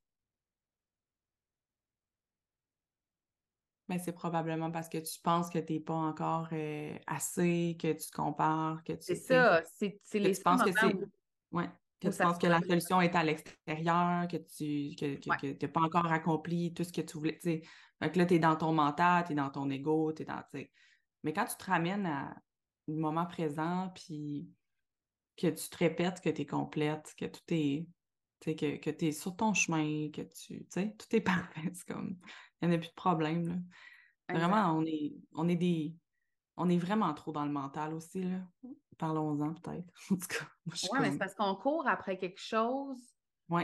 Mais c'est probablement parce que tu penses que tu n'es pas encore euh, assez, que tu te compares, que tu. C'est ça, c'est les tu penses que c'est. Ouais. Que tu penses que la solution est à l'extérieur, que tu que, n'as pas encore accompli tout ce que tu voulais. Fait que là, tu es dans ton mental, tu es dans ton ego, tu es dans. Mais quand tu te ramènes à le moment présent, puis que tu te répètes que tu es complète, que tout est. Que, que tu es sur ton chemin, que tu. sais, tout est parfait. C'est comme. Il n'y en a plus de problème. Vraiment, on est, on est des. On est vraiment trop dans le mental aussi, là. Parlons-en peut-être. En tout cas, Oui, mais c'est parce qu'on court après quelque chose. Oui.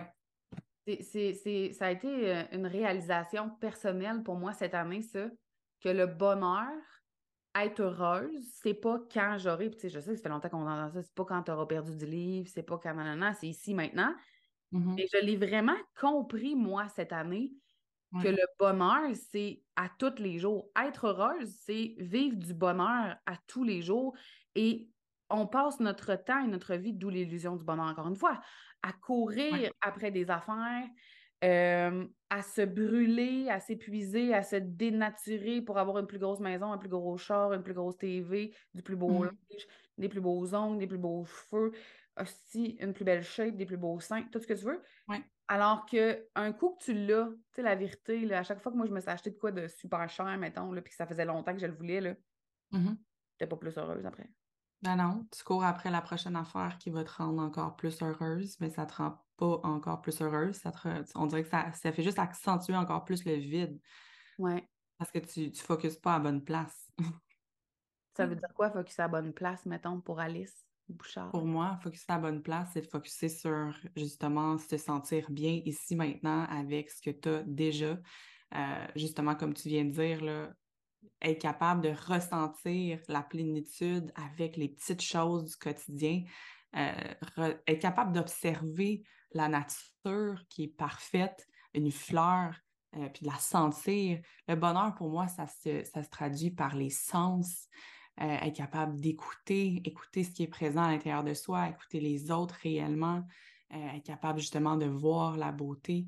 C'est, ça a été euh, une réalisation personnelle pour moi cette année, ça, que le bonheur, être heureuse, c'est pas quand j'aurai, tu sais, je sais que ça fait longtemps qu'on entend ça, c'est pas quand tu auras perdu du livre, c'est pas quand, c'est ici maintenant. Mm-hmm. Et je l'ai vraiment compris, moi, cette année, que le bonheur, c'est à tous les jours. Être heureuse, c'est vivre du bonheur à tous les jours. Et on passe notre temps et notre vie, d'où l'illusion du bonheur, encore une fois, à courir après des affaires, euh, à se brûler, à s'épuiser, à se dénaturer pour avoir une plus grosse maison, un plus gros char, une plus grosse TV, du plus beau mmh. linge, des plus beaux ongles, des plus beaux cheveux, aussi une plus belle shape, des plus beaux seins, tout ce que tu veux. Alors qu'un coup que tu l'as, tu sais, la vérité, à chaque fois que moi je me suis acheté de quoi de super cher, mettons, là, puis que ça faisait longtemps que je le voulais, là, mm pas plus heureuse après. Ben non, tu cours après la prochaine affaire qui va te rendre encore plus heureuse, mais ça te rend pas encore plus heureuse. Ça on dirait que ça, ça fait juste accentuer encore plus le vide. Ouais. Parce que tu ne focuses pas à bonne place. ça veut dire quoi, focuser à bonne place, mettons, pour Alice? Pour moi, focuser à la bonne place, c'est de focuser sur justement se sentir bien ici maintenant avec ce que tu as déjà. Euh, justement, comme tu viens de dire, là, être capable de ressentir la plénitude avec les petites choses du quotidien, euh, être capable d'observer la nature qui est parfaite, une fleur, euh, puis de la sentir. Le bonheur, pour moi, ça ça se traduit par les sens. Être capable d'écouter, écouter ce qui est présent à l'intérieur de soi, écouter les autres réellement, euh, être capable justement de voir la beauté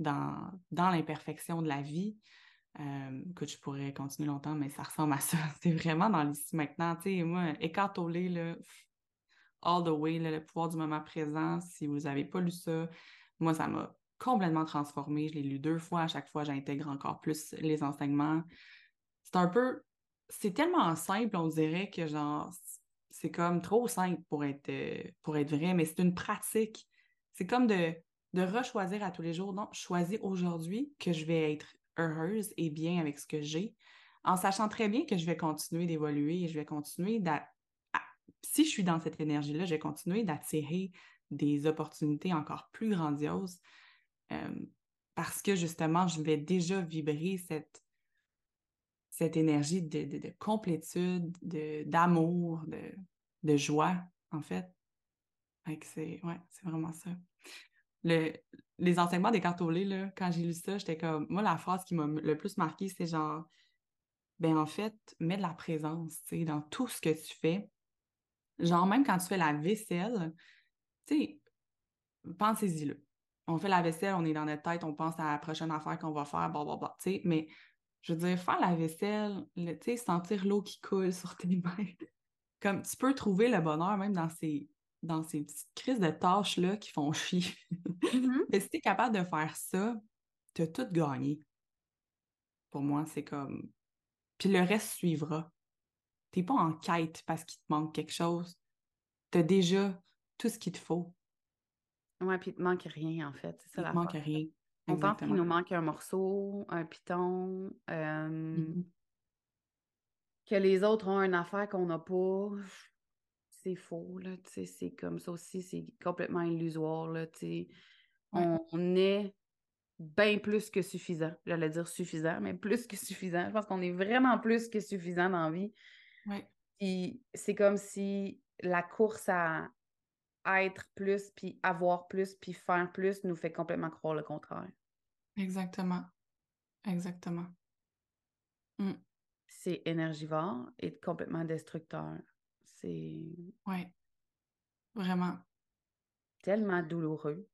dans, dans l'imperfection de la vie. Euh, écoute, je pourrais continuer longtemps, mais ça ressemble à ça. C'est vraiment dans l'ici maintenant. Tu sais, moi, écartolé, là, all the way, le pouvoir du moment présent. Si vous n'avez pas lu ça, moi, ça m'a complètement transformé. Je l'ai lu deux fois. À chaque fois, j'intègre encore plus les enseignements. C'est un peu c'est tellement simple, on dirait que genre c'est comme trop simple pour être, euh, pour être vrai, mais c'est une pratique. C'est comme de, de rechoisir à tous les jours. Non, choisis aujourd'hui que je vais être heureuse et bien avec ce que j'ai en sachant très bien que je vais continuer d'évoluer et je vais continuer. Si je suis dans cette énergie-là, je vais d'attirer des opportunités encore plus grandioses euh, parce que justement, je vais déjà vibrer cette, cette énergie de, de, complétude, d'amour, de, de, joie, en fait. c'est ouais, vraiment ça. Le, les enseignements des cartes là, quand j'ai lu ça, j'étais comme. Moi, la phrase qui m'a le plus marqué, c'est genre. Ben, en fait, mets de la présence, tu sais, dans tout ce que tu fais. Genre, même quand tu fais la vaisselle, tu sais, pensez-y. On fait la vaisselle, on est dans notre tête, on pense à la prochaine affaire qu'on va faire, blablabla, tu sais, mais je veux dire, faire la vaisselle, tu sais, sentir l'eau qui coule sur tes mains. Comme tu peux trouver le bonheur même dans ces, dans ces petites crises de tâches-là qui font chier. Mm-hmm. Mais si tu es capable de faire ça, tu as tout gagné. Pour moi, c'est comme. Puis le reste suivra. Tu n'es pas en quête parce qu'il te manque quelque chose. Tu as déjà tout ce qu'il te faut. Ouais, puis il te manque rien, en fait. il te manque rien. On pense qu'il nous manque un morceau, un piton, euh, mm-hmm. que les autres ont une affaire qu'on n'a pas. C'est faux, là, c'est comme ça aussi, c'est complètement illusoire, là, On est bien plus que suffisant. J'allais dire suffisant, mais plus que suffisant. Je pense qu'on est vraiment plus que suffisant dans la vie. Ouais. c'est comme si la course à être plus, puis avoir plus, puis faire plus nous fait complètement croire le contraire. Exactement. Exactement. Mm. C'est énergivore et complètement destructeur. C'est. Ouais. Vraiment. Tellement douloureux.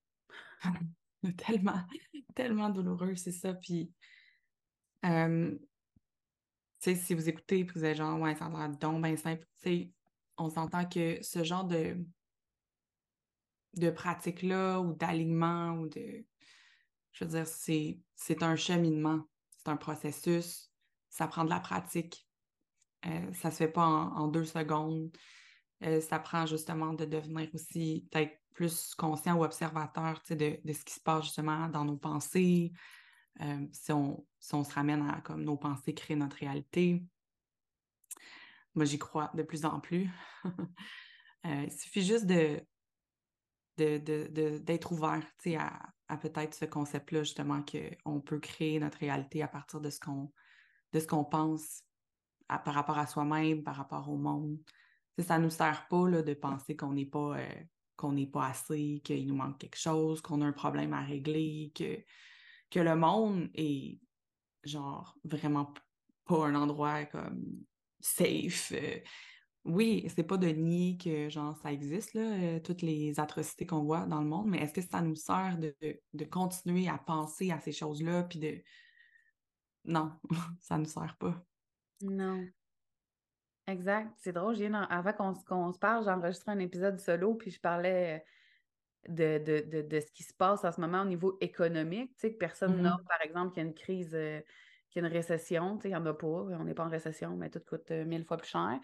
tellement, tellement douloureux, c'est ça. Puis, euh, tu sais, si vous écoutez et vous êtes genre, ouais, ça a l'air donc bien simple, tu sais, on s'entend que ce genre de, de pratique-là ou d'alignement ou de. Je veux dire, c'est, c'est un cheminement, c'est un processus, ça prend de la pratique. Euh, ça se fait pas en, deux secondes. Euh, ça prend justement de devenir aussi peut-être plus conscient ou observateur de, de, ce qui se passe justement dans nos pensées. Euh, si, on, si on se ramène à comme nos pensées créent notre réalité. Moi, j'y crois de plus en plus. il suffit juste de, d'être ouvert à, à peut-être ce concept-là, justement, qu'on peut créer notre réalité à partir de ce qu'on de ce qu'on pense par rapport à soi-même, par rapport au monde. ça ne nous sert pas là, de penser qu'on n'est pas euh, qu'on n'est pas assez, qu'il nous manque quelque chose, qu'on a un problème à régler, que, que le monde est genre vraiment pas un endroit comme safe. Euh, oui, c'est pas de nier que genre ça existe, là, euh, toutes les atrocités qu'on voit dans le monde, mais est-ce que ça nous sert de, de, continuer à penser à ces choses-là, puis de. Non, ça ne nous sert pas. Non. Exact. C'est drôle, avant qu'on se parle, j'ai enregistré un épisode solo, puis je parlais de, de, ce qui se passe en ce moment au niveau économique. Tu sais, que personne n'a, mm-hmm. par exemple, qu'il y a une crise, euh, qu'il y a une récession. Tu sais, il n'y en a pas. On n'est pas en récession, mais tout coûte euh, mille fois plus cher.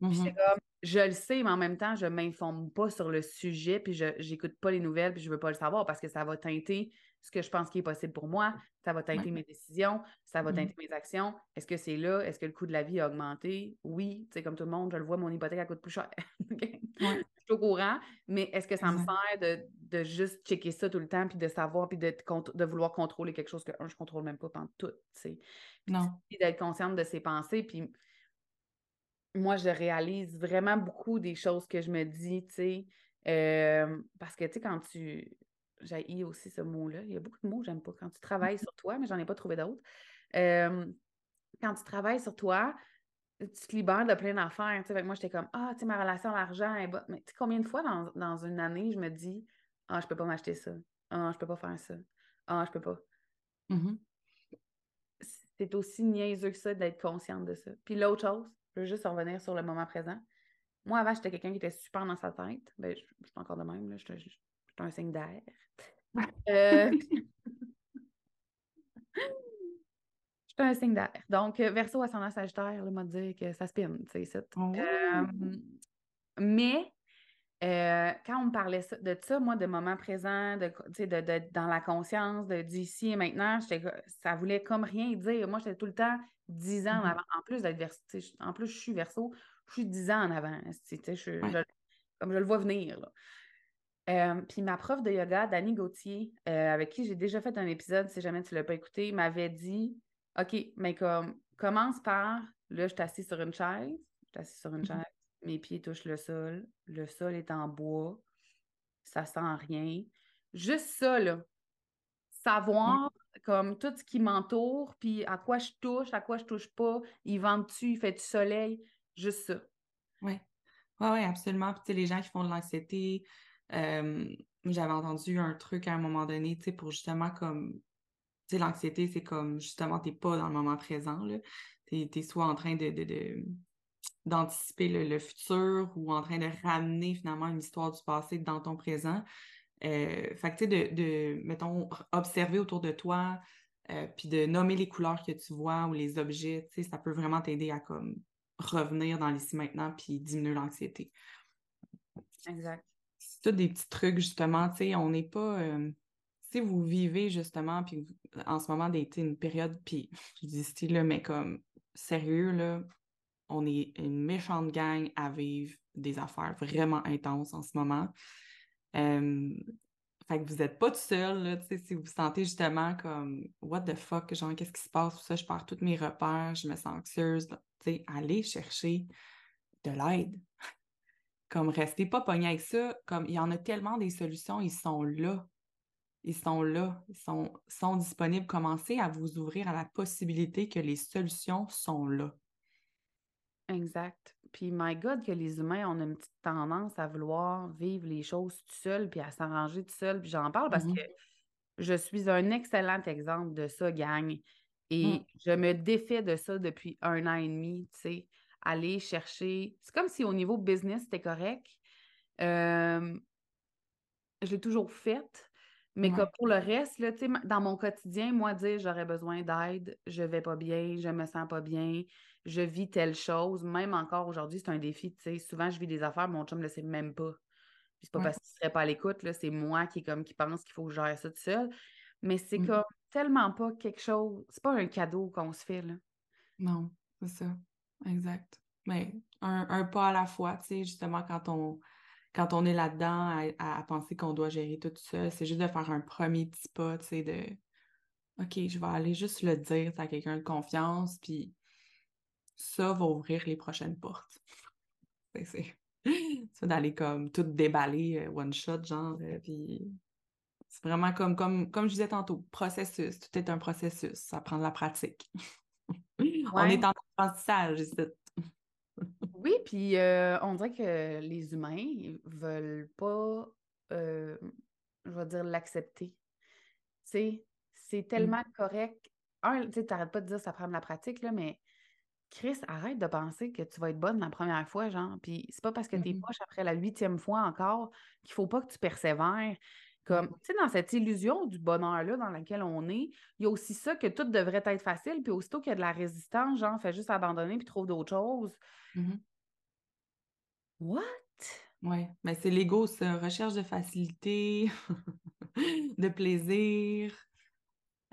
Puis c'est mm-hmm. comme, je le sais, mais en même temps, je ne m'informe pas sur le sujet, puis je n'écoute pas les nouvelles, puis je ne veux pas le savoir parce que ça va teinter ce que je pense qui est possible pour moi, ça va teinter mes décisions, ça va mm-hmm. teinter mes actions. Est-ce que c'est là? Est-ce que le coût de la vie a augmenté? Oui, tu sais, comme tout le monde, je le vois, mon hypothèque, elle coûte plus cher. Je suis au courant, mais est-ce que ça me sert de, de, juste checker ça tout le temps, puis de savoir, puis de, de vouloir contrôler quelque chose que, un, je ne contrôle même pas pendant tout, tu sais? Non. d'être consciente de ses pensées, puis moi, je réalise vraiment beaucoup des choses que je me dis, tu sais. Euh, parce que, tu sais, quand tu. J'ai aussi ce mot-là. Il y a beaucoup de mots que j'aime pas. Quand tu travailles sur toi, mais j'en ai pas trouvé d'autres. Euh, quand tu travailles sur toi, tu te libères de plein d'affaires. Tu sais, moi, j'étais comme, ah, tu sais, ma relation à l'argent est Mais tu sais, combien de fois dans, une année, je me dis, ah, je peux pas m'acheter ça. Ah, je peux pas faire ça. Ah, je peux pas. Mm-hmm. C'est aussi niaiseux que ça d'être consciente de ça. Puis l'autre chose, je veux juste revenir sur le moment présent. Moi, avant, j'étais quelqu'un qui était super dans sa tête. Ben, je, suis encore de même, là. Je suis un signe d'air. euh... je suis un signe d'air. Donc, euh, verso ascendant sagittaire, le m'a dire que ça spinne, tu sais, oh. euh, mais euh, quand on me parlait de ça, moi, de moment présent, de, de, de dans la conscience, de d'ici et maintenant, ça voulait comme rien dire. Moi, j'étais tout le temps 10 ans en mm-hmm. avant. En plus d'être verso, en plus, je suis verso, je suis 10 ans en avant. Je, comme je le vois venir. Euh, puis ma prof de yoga, Dani Gauthier, euh, avec qui j'ai déjà fait un épisode, si jamais tu ne l'as pas écouté, m'avait dit OK, mais comme commence par là, je suis assise sur une chaise, je suis assise sur une mm-hmm. chaise, mes pieds touchent le sol, le sol est en bois, ça sent rien. Juste ça, là. Savoir comme tout ce qui m'entoure, puis à quoi je touche, à quoi je touche pas, il vente-tu, il fait du soleil, juste ça. Oui. Oui, oui, absolument. Puis, tu sais, les gens qui font de l'anxiété, euh, j'avais entendu un truc à un moment donné, tu sais, pour justement comme, tu sais, l'anxiété, c'est comme, justement, t'es pas dans le moment présent, là. T'es es soit en train de, d'anticiper le, futur ou en train de ramener finalement une histoire du passé dans ton présent. Euh, fait que, tu sais, de, de, mettons, observer autour de toi, euh, puis de nommer les couleurs que tu vois ou les objets, tu sais, ça peut vraiment t'aider à comme revenir dans l'ici maintenant puis diminuer l'anxiété. Exact. C'est tout des petits trucs, justement, tu sais, on n'est pas... Euh, si vous vivez, justement, puis en ce moment, d'être une période, puis je dis style, là, mais comme sérieux, là, on est une méchante gang à vivre des affaires vraiment intenses en ce moment. Fait que vous n'êtes pas tout seul, là, si vous vous sentez justement comme What the fuck, genre qu'est-ce qui se passe, ça, je perds tous mes repères, je me sens anxieuse, allez chercher de l'aide. comme restez pas pogné avec ça, comme il y en a tellement des solutions, ils sont là. Ils sont là, ils sont, sont disponibles. Commencez à vous ouvrir à la possibilité que les solutions sont là. Exact. Puis, my God, que les humains ont une petite tendance à vouloir vivre les choses tout seul, puis à s'arranger tout seul. Puis j'en parle parce que je suis un excellent exemple de ça, gang. Et mm. je me défais de ça depuis un an et demi, tu sais. Aller chercher. C'est comme si au niveau business, c'était correct. Euh, je l'ai toujours fait. Mais que pour le reste, là, dans mon quotidien, moi, dire j'aurais besoin d'aide, je vais pas bien, je me sens pas bien, je vis telle chose, même encore aujourd'hui, c'est un défi. sais. Souvent, je vis des affaires, mon chum ne le sait même pas. Puis c'est pas parce qu'il serait pas à l'écoute, c'est moi qui, comme, qui pense qu'il faut que je gère ça tout seul. Mais c'est mmh. comme tellement pas quelque chose, c'est pas un cadeau qu'on se fait. Là. Non, c'est ça. Exact. Mais un, un, pas à la fois, tu sais, justement, quand on quand on est là-dedans à, penser qu'on doit gérer tout ça, c'est juste de faire un premier petit pas, tu sais, de OK, je vais aller juste le dire à quelqu'un de confiance, puis ça va ouvrir les prochaines portes. c'est ça d'aller comme tout déballer euh, one shot, genre, euh, puis c'est vraiment comme, comme, comme je disais tantôt, processus, tout est un processus, ça prend de la pratique. On est en apprentissage ici. Oui, puis euh, on dirait que les humains ne veulent pas, euh, je vais dire, l'accepter. Tu sais, c'est mmh. tellement correct. Un, tu n'arrêtes pas de dire ça prend de la pratique, là, mais Chris, arrête de penser que tu vas être bonne la première fois, genre. Puis c'est pas parce que tu es poche après la huitième fois encore qu'il faut pas que tu persévères. Comme, tu sais, dans cette illusion du bonheur-là dans laquelle on est, il y a aussi ça que tout devrait être facile, puis aussitôt qu'il y a de la résistance, genre, fais juste abandonner puis trouve d'autres choses. Mmh What? Oui, mais c'est l'ego, ça. Recherche de facilité, de plaisir.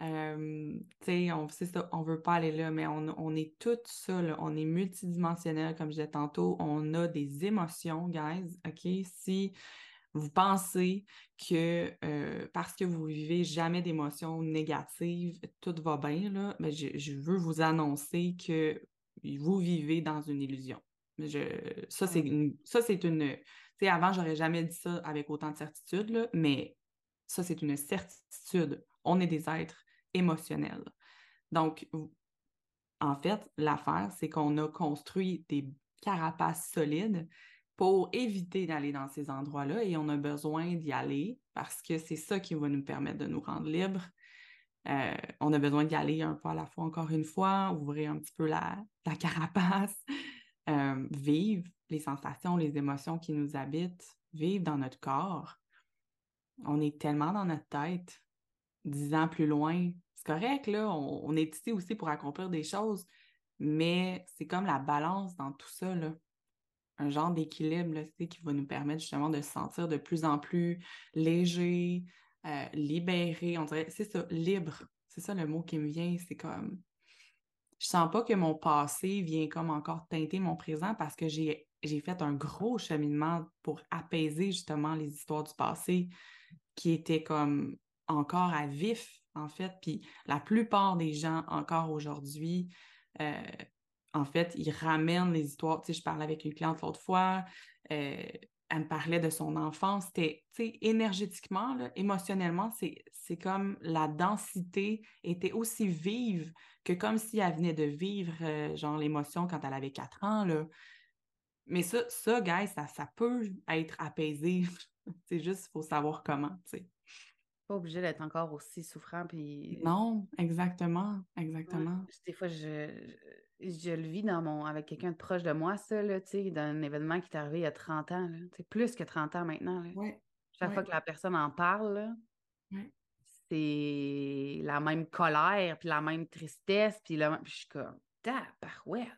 Euh, tu sais, on, ça, on veut pas aller là, mais on, on est tout ça, on est multidimensionnel, comme je disais tantôt. On a des émotions, guys, OK? Si vous pensez que euh, parce que vous vivez jamais d'émotions négatives, tout va bien, là, mais je, veux vous annoncer que vous vivez dans une illusion. Je, ça, c'est une. Ça, c'est une. Tu sais, avant, j'aurais jamais dit ça avec autant de certitude, là, mais ça, c'est une certitude. On est des êtres émotionnels. Donc, en fait, l'affaire, c'est qu'on a construit des carapaces solides pour éviter d'aller dans ces endroits-là et on a besoin d'y aller parce que c'est ça qui va nous permettre de nous rendre libres. Euh, on a besoin d'y aller un pas à la fois, encore une fois, ouvrir un petit peu la, carapace, euh, vivre les sensations, les émotions qui nous habitent, vivre dans notre corps. On est tellement dans notre tête, dix ans plus loin. C'est correct, là, on, est ici aussi pour accomplir des choses, mais c'est comme la balance dans tout ça, là un genre d'équilibre qui va nous permettre justement de se sentir de plus en plus léger, euh, libéré, on dirait, c'est ça, libre. C'est ça le mot qui me vient, c'est comme je sens pas que mon passé vient comme encore teinter mon présent parce que j'ai fait un gros cheminement pour apaiser justement les histoires du passé qui étaient comme encore à vif, en fait. Puis la plupart des gens, encore aujourd'hui, euh, en fait, ils ramènent les histoires. Tu sais, je parlais avec une cliente l'autre fois, euh, elle me parlait de son enfance. C'était, tu sais, énergétiquement, émotionnellement, c'est comme la densité était aussi vive que comme si elle venait de vivre, euh, genre, l'émotion quand elle avait 4 ans, là. Mais ça, ça, guys, ça, ça peut être apaisé. c'est juste, il faut savoir comment, tu sais. Pas obligé d'être encore aussi souffrant, puis... Non, exactement, exactement. des fois, je, je le vis dans mon, avec quelqu'un de proche de moi, ça, là, tu sais, d'un événement qui est arrivé il y a 30 ans, c'est plus que 30 ans maintenant. Chaque fois que la personne en parle, c'est la même colère, puis la même tristesse, puis, là, je suis comme, tabarouette,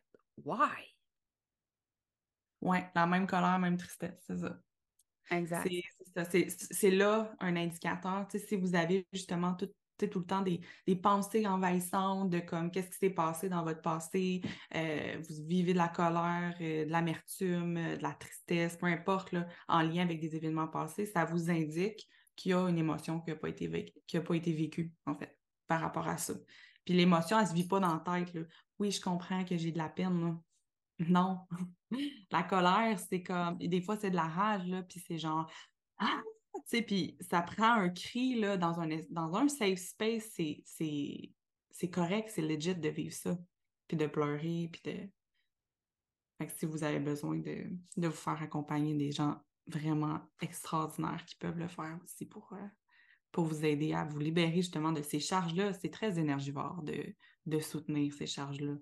why? Oui, la même colère, la même tristesse, c'est ça. Exact. C'est là un indicateur. Si vous avez justement tout, tout le temps des, pensées envahissantes de comme qu'est-ce qui s'est passé dans votre passé, euh, vous vivez de la colère, euh, de l'amertume, euh, de la tristesse, peu importe, là, en lien avec des événements passés, ça vous indique qu'il y a une émotion qui n'a pas, été pas été vécue, en fait, par rapport à ça. Puis l'émotion, elle ne se vit pas dans la tête. Oui, je comprends que j'ai de la peine. Non. la colère, c'est comme. Des fois, c'est de la rage, là, puis c'est genre. Ah! Tu sais, puis ça prend un cri, là, dans un, safe space, c'est correct, c'est legit de vivre ça, puis de pleurer, puis de. Si vous avez besoin de, vous faire accompagner des gens vraiment extraordinaires qui peuvent le faire aussi pour, euh, pour vous aider à vous libérer justement de ces charges-là, c'est très énergivore de, de soutenir ces charges-là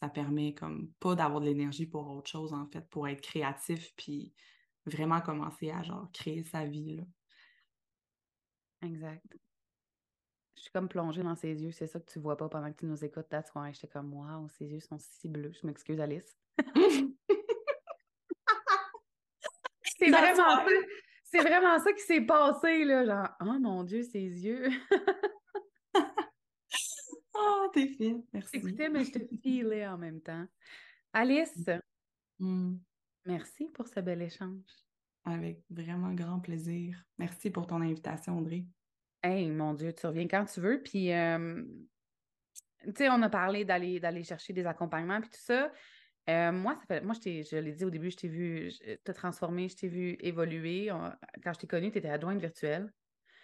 ça permet comme pas d'avoir de l'énergie pour autre chose, en fait, pour être créatif, puis vraiment commencer à genre créer sa vie. Là. Exact. Je suis comme plongée dans ses yeux, c'est ça que tu vois pas pendant que tu nous écoutes. That's why j'étais comme Waouh, ses yeux sont si bleus. Je m'excuse, Alice. c'est vraiment ça. C'est vraiment ça qui s'est passé, là. Genre, oh mon Dieu, ses yeux. Oh, t'es fine, merci. Écoutez, mais je te filais en même temps. Alice, mm. Merci pour ce bel échange. Avec vraiment grand plaisir. Merci pour ton invitation, Audrey. Hey, mon Dieu, tu reviens quand tu veux. Puis, euh, tu sais, on a parlé d'aller, chercher des accompagnements, puis tout ça. Euh, moi, ça fait, moi, je, je l'ai dit au début, je t'ai vu te transformer, je t'ai vu évoluer. quand je t'ai connue, tu étais adjointe virtuelle.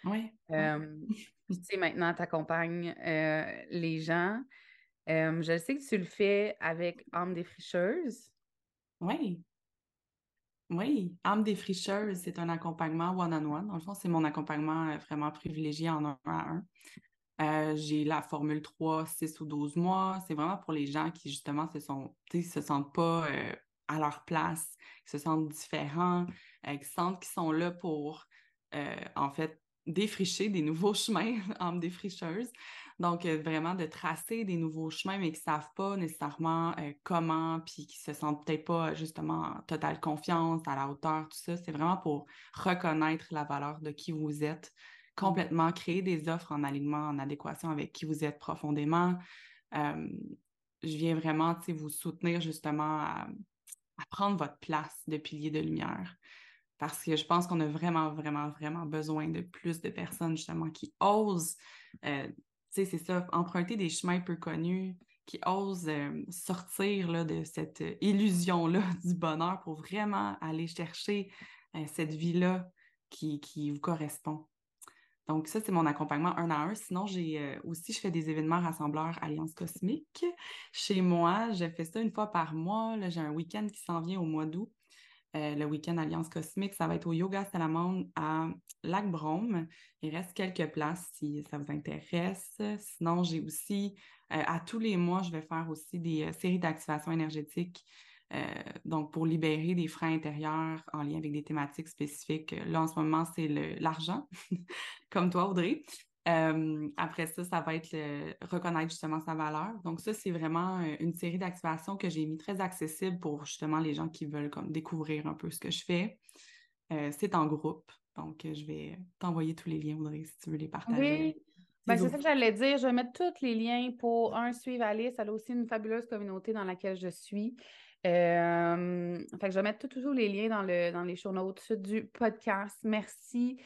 Oui. Euh, tu sais, maintenant, tu accompagnes euh, les gens. Je sais que tu le fais avec Âme des fricheuses. Oui. Oui, Âme des fricheuses, c'est un accompagnement one-on-one. Dans le fond, c'est mon accompagnement vraiment privilégié en un à un. j'ai la formule 3, 6 ou 12 mois. C'est vraiment pour les gens qui, justement, se, se sentent pas à leur place, qui se sentent différents, qui sentent qu'ils sont là pour, en fait, défricher des nouveaux chemins en défricheuse. Donc, euh, vraiment de tracer des nouveaux chemins, mais qui ne savent pas nécessairement euh, comment, puis qui se sentent peut-être pas justement en totale confiance, à la hauteur, tout ça. C'est vraiment pour reconnaître la valeur de qui vous êtes, mmh. complètement créer des offres en alignement, en adéquation avec qui vous êtes profondément. je viens vraiment vous soutenir justement à prendre votre place de pilier de lumière parce que je pense qu'on a vraiment, vraiment, vraiment besoin de plus de personnes justement qui osent, euh, c'est ça, emprunter des chemins peu connus, qui osent euh, sortir là, de cette illusion-là du bonheur pour vraiment aller chercher euh, cette vie-là qui, qui, vous correspond. Donc, ça, c'est mon accompagnement un à un. Sinon, j'ai aussi, je fais des événements rassembleurs Alliance Cosmique. Chez moi, je fais ça une fois par mois. J'ai un week-end qui s'en vient au mois d'août. Euh, le week-end Alliance Cosmique. Ça va être au Yoga Salamande à Lac-Brome. Il reste quelques places si ça vous intéresse. Sinon, j'ai aussi, euh, à tous les mois, je vais faire aussi des euh, séries d'activation énergétique. donc, pour libérer des freins intérieurs en lien avec des thématiques spécifiques. Là, en ce moment, c'est l'argent, comme toi, Audrey. Euh, après ça, ça va être reconnaître justement sa valeur. Donc, ça, c'est vraiment euh, une série d'activations que j'ai mis très accessible pour justement les gens qui veulent comme découvrir un peu ce que je fais. Euh, c'est en groupe. Donc, je vais t'envoyer tous les liens, Audrey, si tu veux les partager. Oui, Ben, c'est ça que j'allais dire. Je vais mettre tous les liens pour un suivre Alice. Elle a aussi une fabuleuse communauté dans laquelle je suis. Euh, fait que je vais mettre tous les liens dans, le, dans les show notes du podcast. Merci.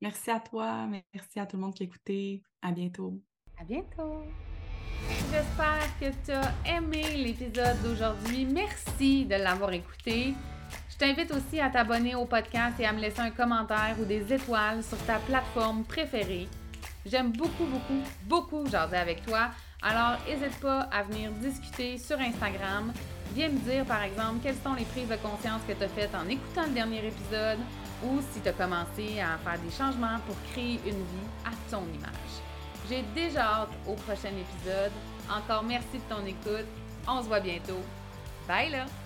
Merci à toi. Merci à tout le monde qui a écouté. À bientôt. À bientôt. J'espère que tu as aimé l'épisode d'aujourd'hui. Merci de l'avoir écouté. Je t'invite aussi à t'abonner au podcast et à me laisser un commentaire ou des étoiles sur ta plateforme préférée. J'aime beaucoup, beaucoup, beaucoup jaser avec toi. Alors, n'hésite pas à venir discuter sur Instagram. Viens me dire, par exemple, quelles sont les prises de conscience que tu as faites en écoutant le dernier épisode ou si tu as commencé à faire des changements pour créer une vie à ton image. J'ai déjà hâte au prochain épisode. Encore merci de ton écoute. On se voit bientôt. Bye là!